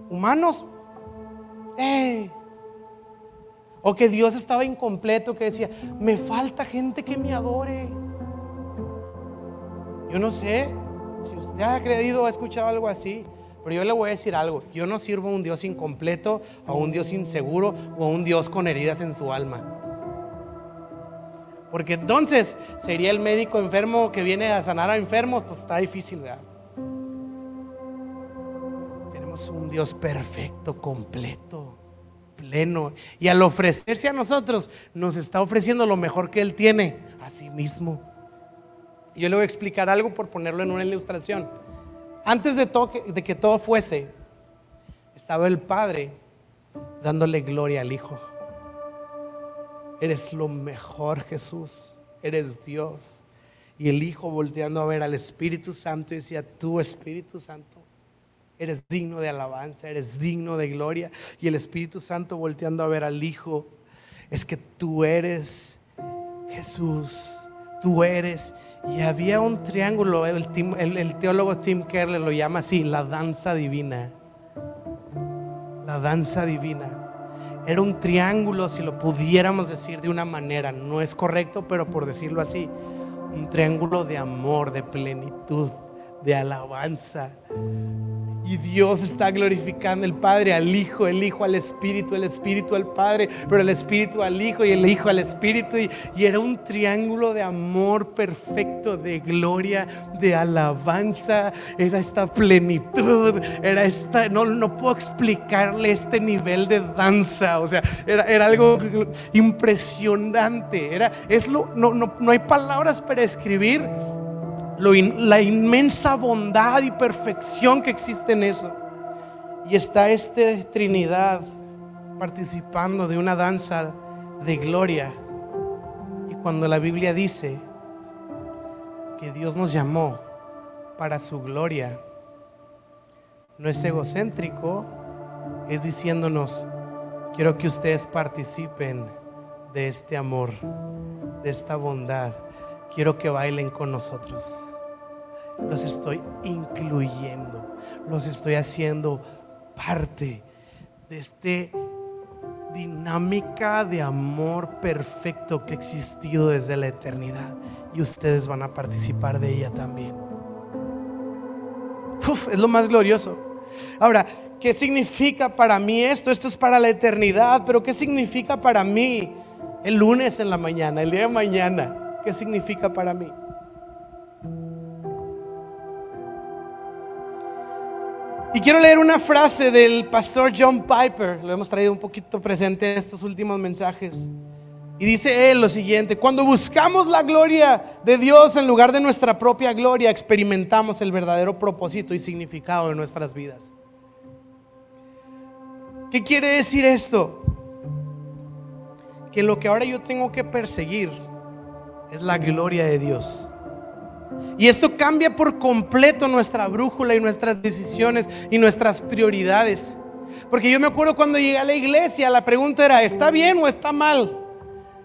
Speaker 1: Humanos, O que Dios estaba incompleto, que decía, me falta gente que me adore. Yo no sé si usted ha creído o ha escuchado algo así. Pero yo le voy a decir algo, yo no sirvo a un Dios incompleto, a un Dios inseguro o a un Dios con heridas en su alma. Porque entonces sería el médico enfermo que viene a sanar a enfermos, pues está difícil, ¿verdad? Tenemos un Dios perfecto, completo, pleno. Y al ofrecerse a nosotros, nos está ofreciendo lo mejor que Él tiene, a sí mismo. Yo le voy a explicar algo por ponerlo en una ilustración. Antes de, de que todo fuese, estaba el Padre dándole gloria al Hijo. Eres lo mejor, Jesús. Eres Dios. Y el Hijo volteando a ver al Espíritu Santo y decía, tú Espíritu Santo, eres digno de alabanza, eres digno de gloria. Y el Espíritu Santo volteando a ver al Hijo, es que tú eres Jesús, tú eres. Y había un triángulo, el, teólogo Tim Keller lo llama así, la danza divina. La danza divina. Era un triángulo, si lo pudiéramos decir de una manera. No es correcto, pero por decirlo así, un triángulo de amor, de plenitud, de alabanza, y Dios está glorificando el Padre al Hijo, el Hijo al Espíritu, el Espíritu al Padre, pero el Espíritu al Hijo y el Hijo al Espíritu. Y, era un triángulo de amor perfecto, de gloria, de alabanza. Era esta plenitud, era esta, no, no puedo explicarle este nivel de danza. O sea, era, era algo impresionante. Era, es lo, no, no, no hay palabras para escribir la inmensa bondad y perfección que existe en eso. Y está esta Trinidad participando de una danza de gloria. Y cuando la Biblia dice que Dios nos llamó para su gloria, no es egocéntrico, es diciéndonos, quiero que ustedes participen de este amor, de esta bondad. Quiero que bailen con nosotros los estoy incluyendo, los estoy haciendo parte de esta dinámica de amor perfecto que ha existido desde la eternidad y ustedes van a participar de ella también. es lo más glorioso. Ahora, ¿qué significa para mí esto? Esto es para la eternidad, pero ¿qué significa para mí el lunes en la mañana, el día de mañana? ¿Qué significa para mí? Y quiero leer una frase del pastor John Piper, lo hemos traído un poquito presente en estos últimos mensajes. Y dice él lo siguiente, cuando buscamos la gloria de Dios en lugar de nuestra propia gloria, experimentamos el verdadero propósito y significado de nuestras vidas. ¿Qué quiere decir esto? Que lo que ahora yo tengo que perseguir es la gloria de Dios. Y esto cambia por completo nuestra brújula y nuestras decisiones y nuestras prioridades. Porque yo me acuerdo cuando llegué a la iglesia, la pregunta era, ¿está bien o está mal?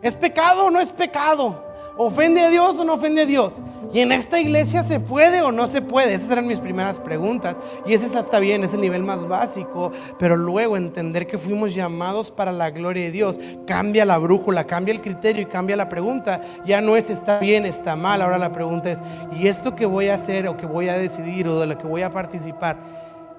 Speaker 1: ¿Es pecado o no es pecado? ¿Ofende a Dios o no ofende a Dios? ¿Y en esta iglesia se puede o no se puede? Esas eran mis primeras preguntas. Y ese es hasta bien, es el nivel más básico. Pero luego entender que fuimos llamados para la gloria de Dios cambia la brújula, cambia el criterio y cambia la pregunta. Ya no es está bien, está mal. Ahora la pregunta es, ¿y esto que voy a hacer o que voy a decidir o de lo que voy a participar,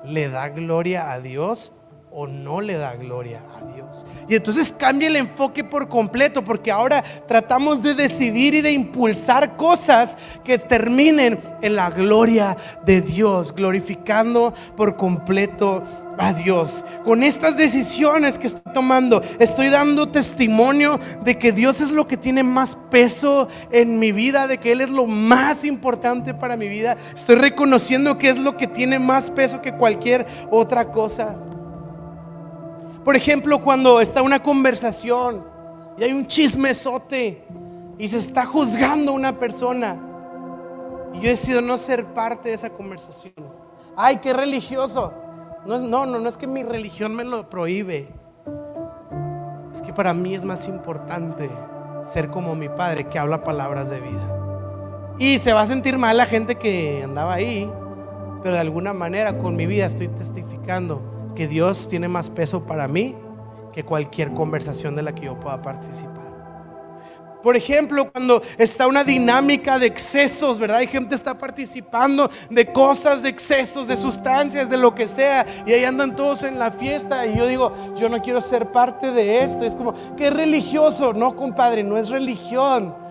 Speaker 1: ¿le da gloria a Dios o no le da gloria a Dios. Y entonces cambia el enfoque por completo, porque ahora tratamos de decidir y de impulsar cosas que terminen en la gloria de Dios, glorificando por completo a Dios. Con estas decisiones que estoy tomando, estoy dando testimonio de que Dios es lo que tiene más peso en mi vida, de que Él es lo más importante para mi vida. Estoy reconociendo que es lo que tiene más peso que cualquier otra cosa. Por ejemplo, cuando está una conversación y hay un chismesote y se está juzgando una persona y yo decido no ser parte de esa conversación. Ay, qué religioso. No, no, no es que mi religión me lo prohíbe. Es que para mí es más importante ser como mi padre que habla palabras de vida. Y se va a sentir mal la gente que andaba ahí, pero de alguna manera con mi vida estoy testificando que Dios tiene más peso para mí que cualquier conversación de la que yo pueda participar. Por ejemplo, cuando está una dinámica de excesos, ¿verdad? Hay gente está participando de cosas, de excesos, de sustancias, de lo que sea, y ahí andan todos en la fiesta, y yo digo, yo no quiero ser parte de esto. Es como, ¿qué religioso? No, compadre, no es religión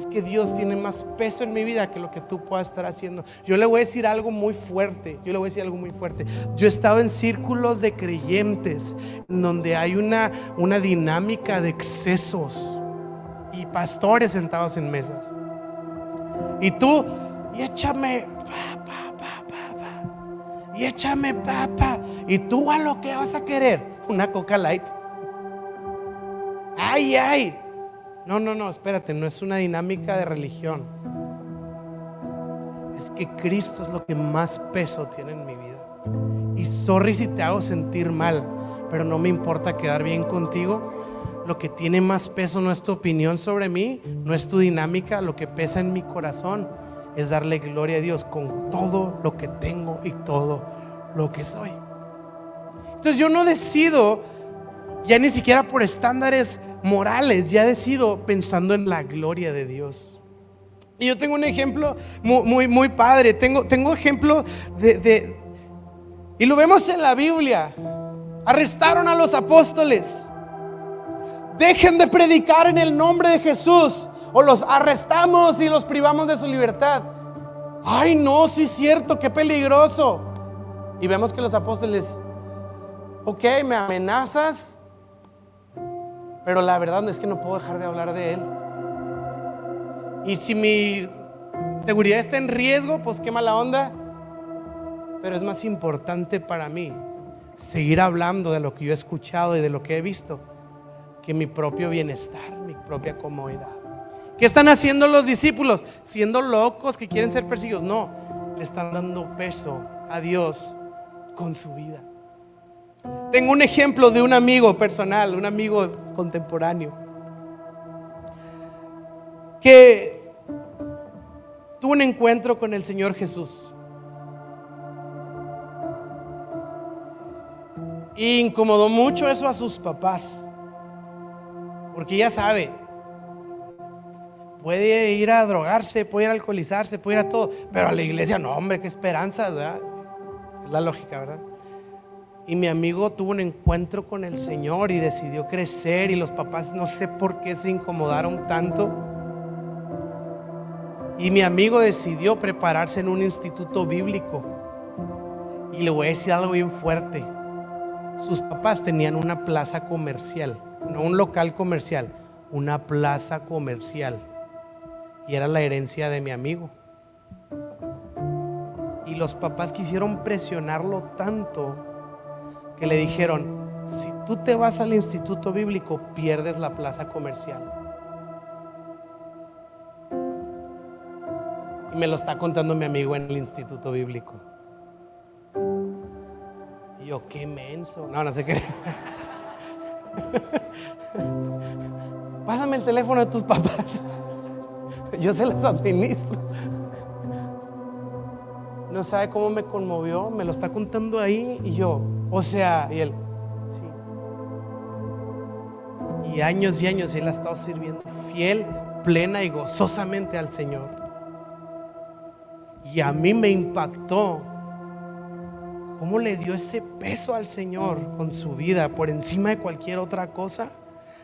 Speaker 1: es que Dios tiene más peso en mi vida que lo que tú puedas estar haciendo. Yo le voy a decir algo muy fuerte, yo le voy a decir algo muy fuerte. Yo he estado en círculos de creyentes donde hay una, una dinámica de excesos y pastores sentados en mesas. Y tú, y échame, pa, pa, pa, pa, y échame, papá. Y tú a lo que vas a querer, una coca light. Ay, ay, no, no, no, espérate, no es una dinámica de religión. Es que Cristo es lo que más peso tiene en mi vida. Y sorry si te hago sentir mal, pero no me importa quedar bien contigo. Lo que tiene más peso no es tu opinión sobre mí, no es tu dinámica, lo que pesa en mi corazón es darle gloria a Dios con todo lo que tengo y todo lo que soy. Entonces yo no decido, ya ni siquiera por estándares morales, ya decido pensando en la gloria de Dios. Y yo tengo un ejemplo muy, muy, padre, tengo, tengo ejemplo de, y lo vemos en la Biblia, arrestaron a los apóstoles, dejen de predicar en el nombre de Jesús o los arrestamos y los privamos de su libertad. Ay, no, sí es cierto, qué peligroso. Y vemos que los apóstoles ok, me amenazas, pero la verdad es que no puedo dejar de hablar de Él. Y si mi seguridad está en riesgo, pues qué mala onda. Pero es más importante para mí seguir hablando de lo que yo he escuchado y de lo que he visto que mi propio bienestar, mi propia comodidad. ¿Qué están haciendo los discípulos? Siendo locos que quieren ser perseguidos. No, le están dando peso a Dios con su vida. Tengo un ejemplo de un amigo personal, un amigo contemporáneo, que tuvo un encuentro con el Señor Jesús. Y incomodó mucho eso a sus papás, porque ya sabe, puede ir a drogarse, puede ir a alcoholizarse, puede ir a todo, pero a la iglesia no, hombre, qué esperanza, ¿verdad? Es la lógica, ¿verdad? Y mi amigo tuvo un encuentro con el Señor y decidió crecer y los papás no sé por qué se incomodaron tanto. Y mi amigo decidió prepararse en un instituto bíblico. Y le voy a decir algo bien fuerte. Sus papás tenían una plaza comercial, no un local comercial, una plaza comercial. Y era la herencia de mi amigo. Y los papás quisieron presionarlo tanto que le dijeron, si tú te vas al instituto bíblico, pierdes la plaza comercial. Y me lo está contando mi amigo en el instituto bíblico. Y yo, qué menso. No, no sé qué. (laughs) Pásame el teléfono de tus papás. (laughs) Yo se las administro no sabe cómo me conmovió, me lo está contando ahí y yo, o sea, y él, sí. Y años y años él ha estado sirviendo fiel, plena y gozosamente al Señor. Y a mí me impactó cómo le dio ese peso al Señor con su vida por encima de cualquier otra cosa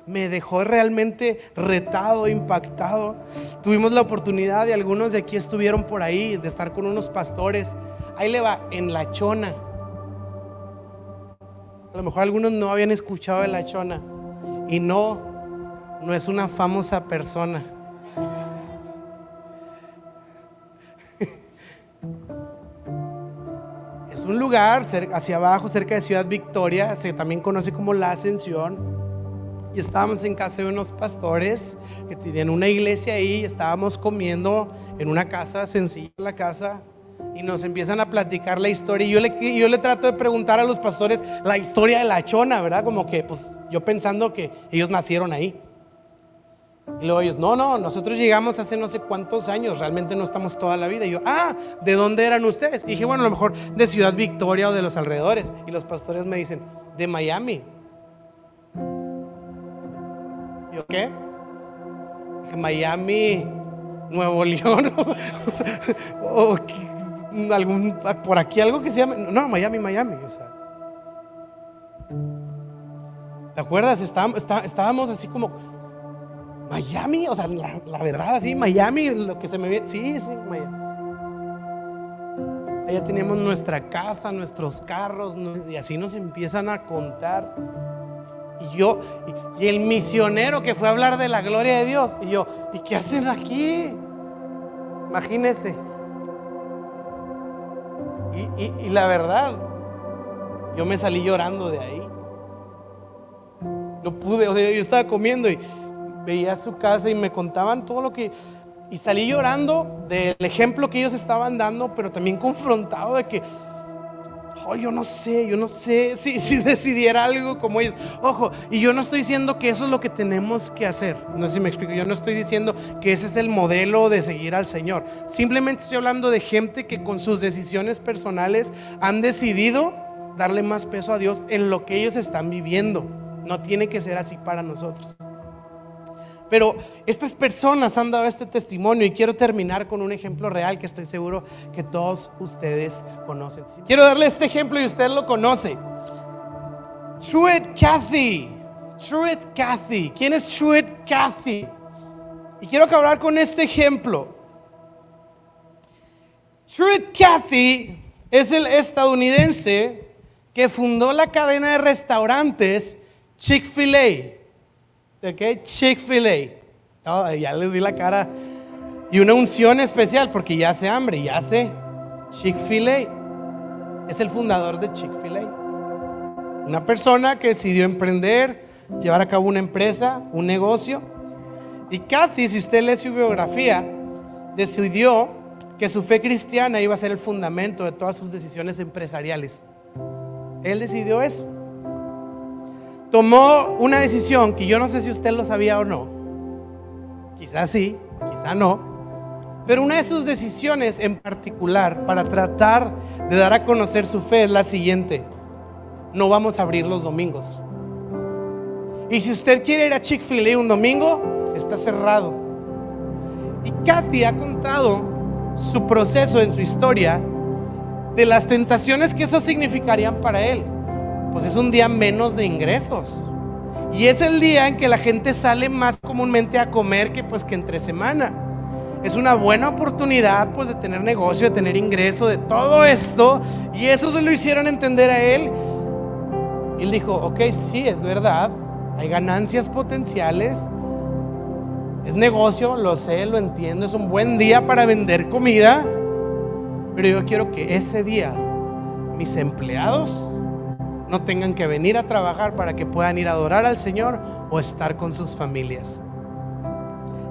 Speaker 1: me dejó realmente retado, impactado. Tuvimos la oportunidad, y algunos de aquí estuvieron por ahí, de estar con unos pastores. Ahí le va, en La Chona. A lo mejor algunos no habían escuchado de La Chona. Y no, no es una famosa persona. (laughs) es un lugar hacia abajo, cerca de Ciudad Victoria, se también conoce como La Ascensión y estábamos en casa de unos pastores que tenían una iglesia ahí estábamos comiendo en una casa sencilla, la casa, y nos empiezan a platicar la historia. Y yo le, yo le trato de preguntar a los pastores la historia de la chona, ¿verdad? Como que, pues, yo pensando que ellos nacieron ahí. Y luego ellos, no, no, nosotros llegamos hace no sé cuántos años, realmente no estamos toda la vida. Y yo, ah, ¿de dónde eran ustedes? Y dije, bueno, a lo mejor de Ciudad Victoria o de los alrededores. Y los pastores me dicen, de Miami. ¿qué? Miami, Nuevo León, (laughs) o, algún, por aquí algo que se llama, no, Miami, Miami, o sea. ¿Te acuerdas? Estábamos, estábamos así como, Miami, o sea, la, verdad, así, Miami, lo que se me ve, sí, sí, Miami. Allá teníamos nuestra casa, nuestros carros, y así nos empiezan a contar. Y yo, y el misionero que fue a hablar de la gloria de Dios. Y yo, ¿y qué hacen aquí? Imagínense. Y, la verdad, yo me salí llorando de ahí. No pude, o sea, yo estaba comiendo y veía su casa y me contaban todo lo que... Y salí llorando del ejemplo que ellos estaban dando, pero también confrontado de que, oh, yo no sé, yo no sé (laughs) si, si decidiera algo como ellos. Ojo, y yo no estoy diciendo que eso es lo que tenemos que hacer. No sé si me explico. Yo no estoy diciendo que ese es el modelo de seguir al Señor. Simplemente estoy hablando de gente que con sus decisiones personales han decidido darle más peso a Dios en lo que ellos están viviendo. No tiene que ser así para nosotros. Pero estas personas han dado este testimonio y quiero terminar con un ejemplo real que estoy seguro que todos ustedes conocen. Quiero darle este ejemplo y usted lo conoce. Truett Cathy. Truett Cathy. ¿Quién es Truett Cathy? Y quiero acabar con este ejemplo. Truett Cathy es el estadounidense que fundó la cadena de restaurantes Chick-fil-A. ¿Ok? Chick-fil-A. ya les vi la cara. Y una unción especial porque ya hace hambre, ya hace Chick-fil-A. Es el fundador de Chick-fil-A. Una persona que decidió emprender, llevar a cabo una empresa, un negocio. Y Kathy, si usted lee su biografía, decidió que su fe cristiana iba a ser el fundamento de todas sus decisiones empresariales. Él decidió eso tomó una decisión que yo no sé si usted lo sabía o no. Quizás sí, quizá no. Pero una de sus decisiones en particular para tratar de dar a conocer su fe es la siguiente. No vamos a abrir los domingos. Y si usted quiere ir a Chick-fil-A un domingo, está cerrado. Y Kathy ha contado su proceso en su historia de las tentaciones que eso significarían para él pues es un día menos de ingresos. Y es el día en que la gente sale más comúnmente a comer que pues que entre semana. Es una buena oportunidad pues de tener negocio, de tener ingreso, de todo esto. Y eso se lo hicieron entender a él. Y él dijo, ok, sí, es verdad. Hay ganancias potenciales. Es negocio, lo sé, lo entiendo. Es un buen día para vender comida. Pero yo quiero que ese día mis empleados no tengan que venir a trabajar para que puedan ir a adorar al Señor o estar con sus familias.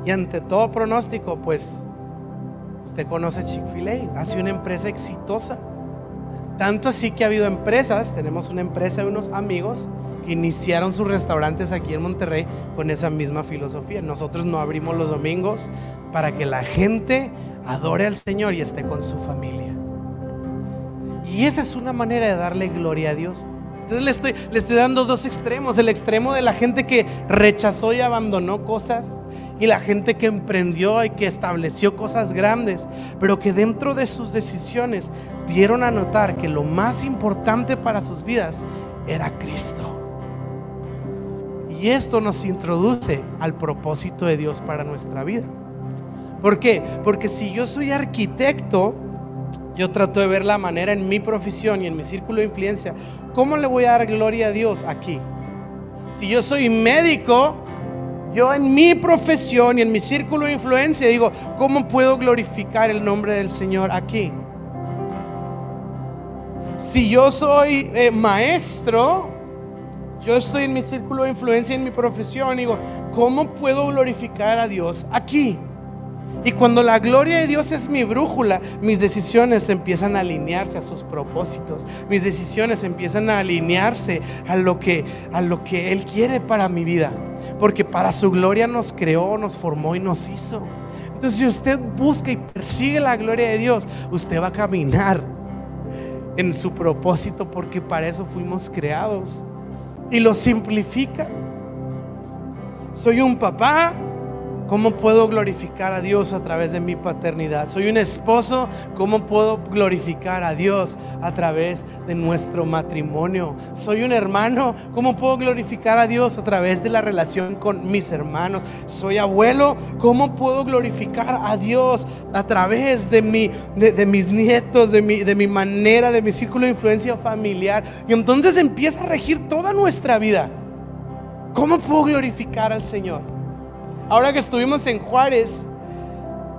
Speaker 1: Y ante todo pronóstico, pues usted conoce Chick-fil-A, ha sido una empresa exitosa. Tanto así que ha habido empresas, tenemos una empresa de unos amigos que iniciaron sus restaurantes aquí en Monterrey con esa misma filosofía. Nosotros no abrimos los domingos para que la gente adore al Señor y esté con su familia. Y esa es una manera de darle gloria a Dios. Entonces le estoy, le estoy dando dos extremos. El extremo de la gente que rechazó y abandonó cosas y la gente que emprendió y que estableció cosas grandes, pero que dentro de sus decisiones dieron a notar que lo más importante para sus vidas era Cristo. Y esto nos introduce al propósito de Dios para nuestra vida. ¿Por qué? Porque si yo soy arquitecto, yo trato de ver la manera en mi profesión y en mi círculo de influencia ¿cómo le voy a dar gloria a Dios aquí? Si yo soy médico, yo en mi profesión y en mi círculo de influencia digo, ¿cómo puedo glorificar el nombre del Señor aquí? Si yo soy eh, maestro, yo estoy en mi círculo de influencia en mi profesión, digo, ¿cómo puedo glorificar a Dios aquí? Y cuando la gloria de Dios es mi brújula, mis decisiones empiezan a alinearse a sus propósitos. Mis decisiones empiezan a alinearse a lo que a lo que él quiere para mi vida, porque para su gloria nos creó, nos formó y nos hizo. Entonces, si usted busca y persigue la gloria de Dios, usted va a caminar en su propósito porque para eso fuimos creados. Y lo simplifica. Soy un papá ¿Cómo puedo glorificar a Dios a través de mi paternidad? Soy un esposo, ¿cómo puedo glorificar a Dios a través de nuestro matrimonio? Soy un hermano, ¿cómo puedo glorificar a Dios a través de la relación con mis hermanos? Soy abuelo, ¿cómo puedo glorificar a Dios a través de, mi, de, mis nietos, de mi, de mi manera, de mi círculo de influencia familiar? Y entonces empieza a regir toda nuestra vida. ¿Cómo puedo glorificar al Señor? Ahora que estuvimos en Juárez,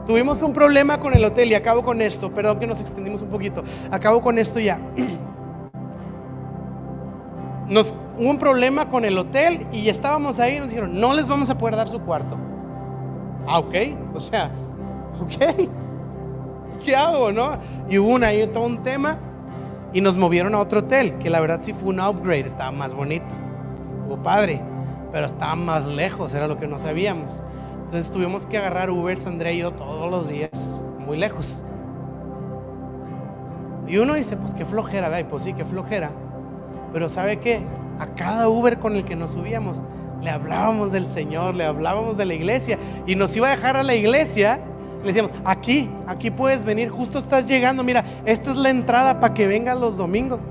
Speaker 1: tuvimos un problema con el hotel y acabo con esto. Perdón que nos extendimos un poquito. Acabo con esto ya. (clears throat) Nos, hubo un problema con el hotel y estábamos ahí y nos dijeron, no les vamos a poder dar su cuarto. Ah, ok. O sea, (laughs) ok. ¿Qué hago, no? Y hubo ahí todo un tema. y nos movieron a otro hotel, que la verdad sí fue un upgrade, estaba más bonito, estuvo padre, pero estaba más lejos, era lo que no sabíamos. Entonces tuvimos que agarrar Uber, Andrea y yo todos los días, muy lejos. Y uno dice, pues qué flojera, ¿verdad? pues sí, qué flojera. Pero ¿sabe qué? A cada Uber con el que nos subíamos, le hablábamos del Señor, le hablábamos de la iglesia. Y nos iba a dejar a la iglesia. Le decíamos, aquí, aquí puedes venir, justo estás llegando. Mira, esta es la entrada para que vengan los domingos.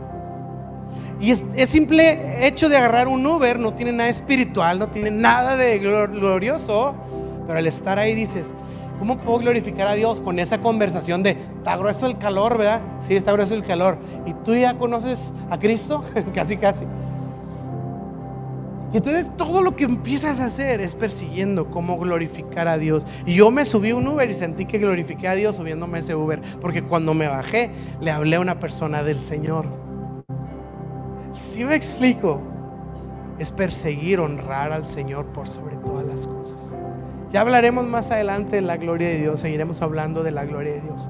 Speaker 1: Y es, simple hecho de agarrar un Uber, no tiene nada espiritual, no tiene nada de glorioso. Pero al estar ahí dices, ¿Cómo puedo glorificar a Dios con esa conversación de, está grueso el calor, ¿verdad? Sí, está grueso el calor. ¿Y tú ya conoces a Cristo? (laughs) casi, casi. Y entonces todo lo que empiezas a hacer es persiguiendo cómo glorificar a Dios. Y yo me subí un Uber y sentí que glorifiqué a Dios subiéndome ese Uber. Porque cuando me bajé, le hablé a una persona del Señor. Si me explico, es perseguir, honrar al Señor por sobre todas las cosas. Ya hablaremos más adelante de la gloria de Dios, seguiremos hablando de la gloria de Dios.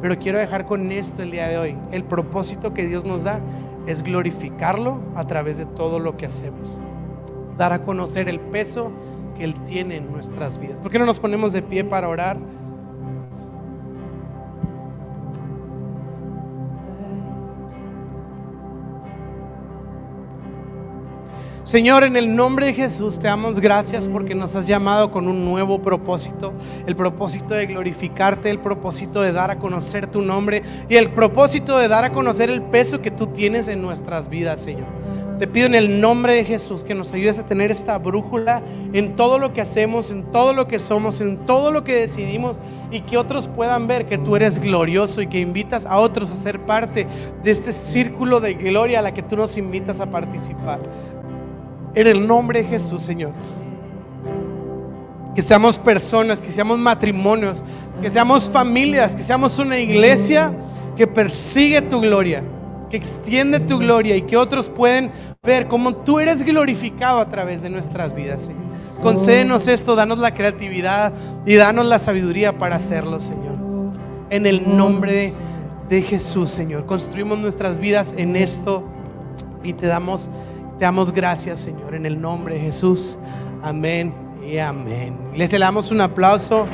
Speaker 1: Pero quiero dejar con esto el día de hoy. El propósito que Dios nos da es glorificarlo a través de todo lo que hacemos. Dar a conocer el peso que Él tiene en nuestras vidas. ¿Por qué no nos ponemos de pie para orar? Señor, en el nombre de Jesús te damos gracias porque nos has llamado con un nuevo propósito, el propósito de glorificarte, el propósito de dar a conocer tu nombre y el propósito de dar a conocer el peso que tú tienes en nuestras vidas, Señor. Te pido en el nombre de Jesús que nos ayudes a tener esta brújula en todo lo que hacemos, en todo lo que somos, en todo lo que decidimos y que otros puedan ver que tú eres glorioso y que invitas a otros a ser parte de este círculo de gloria a la que tú nos invitas a participar. En el nombre de Jesús, Señor. Que seamos personas, que seamos matrimonios, que seamos familias, que seamos una iglesia que persigue tu gloria, que extiende tu gloria y que otros pueden ver cómo tú eres glorificado a través de nuestras vidas, Señor. Concédenos esto, danos la creatividad y danos la sabiduría para hacerlo, Señor. En el nombre de Jesús, Señor. Construimos nuestras vidas en esto y te damos te damos gracias, Señor, en el nombre de Jesús. Amén y amén. Les damos un aplauso.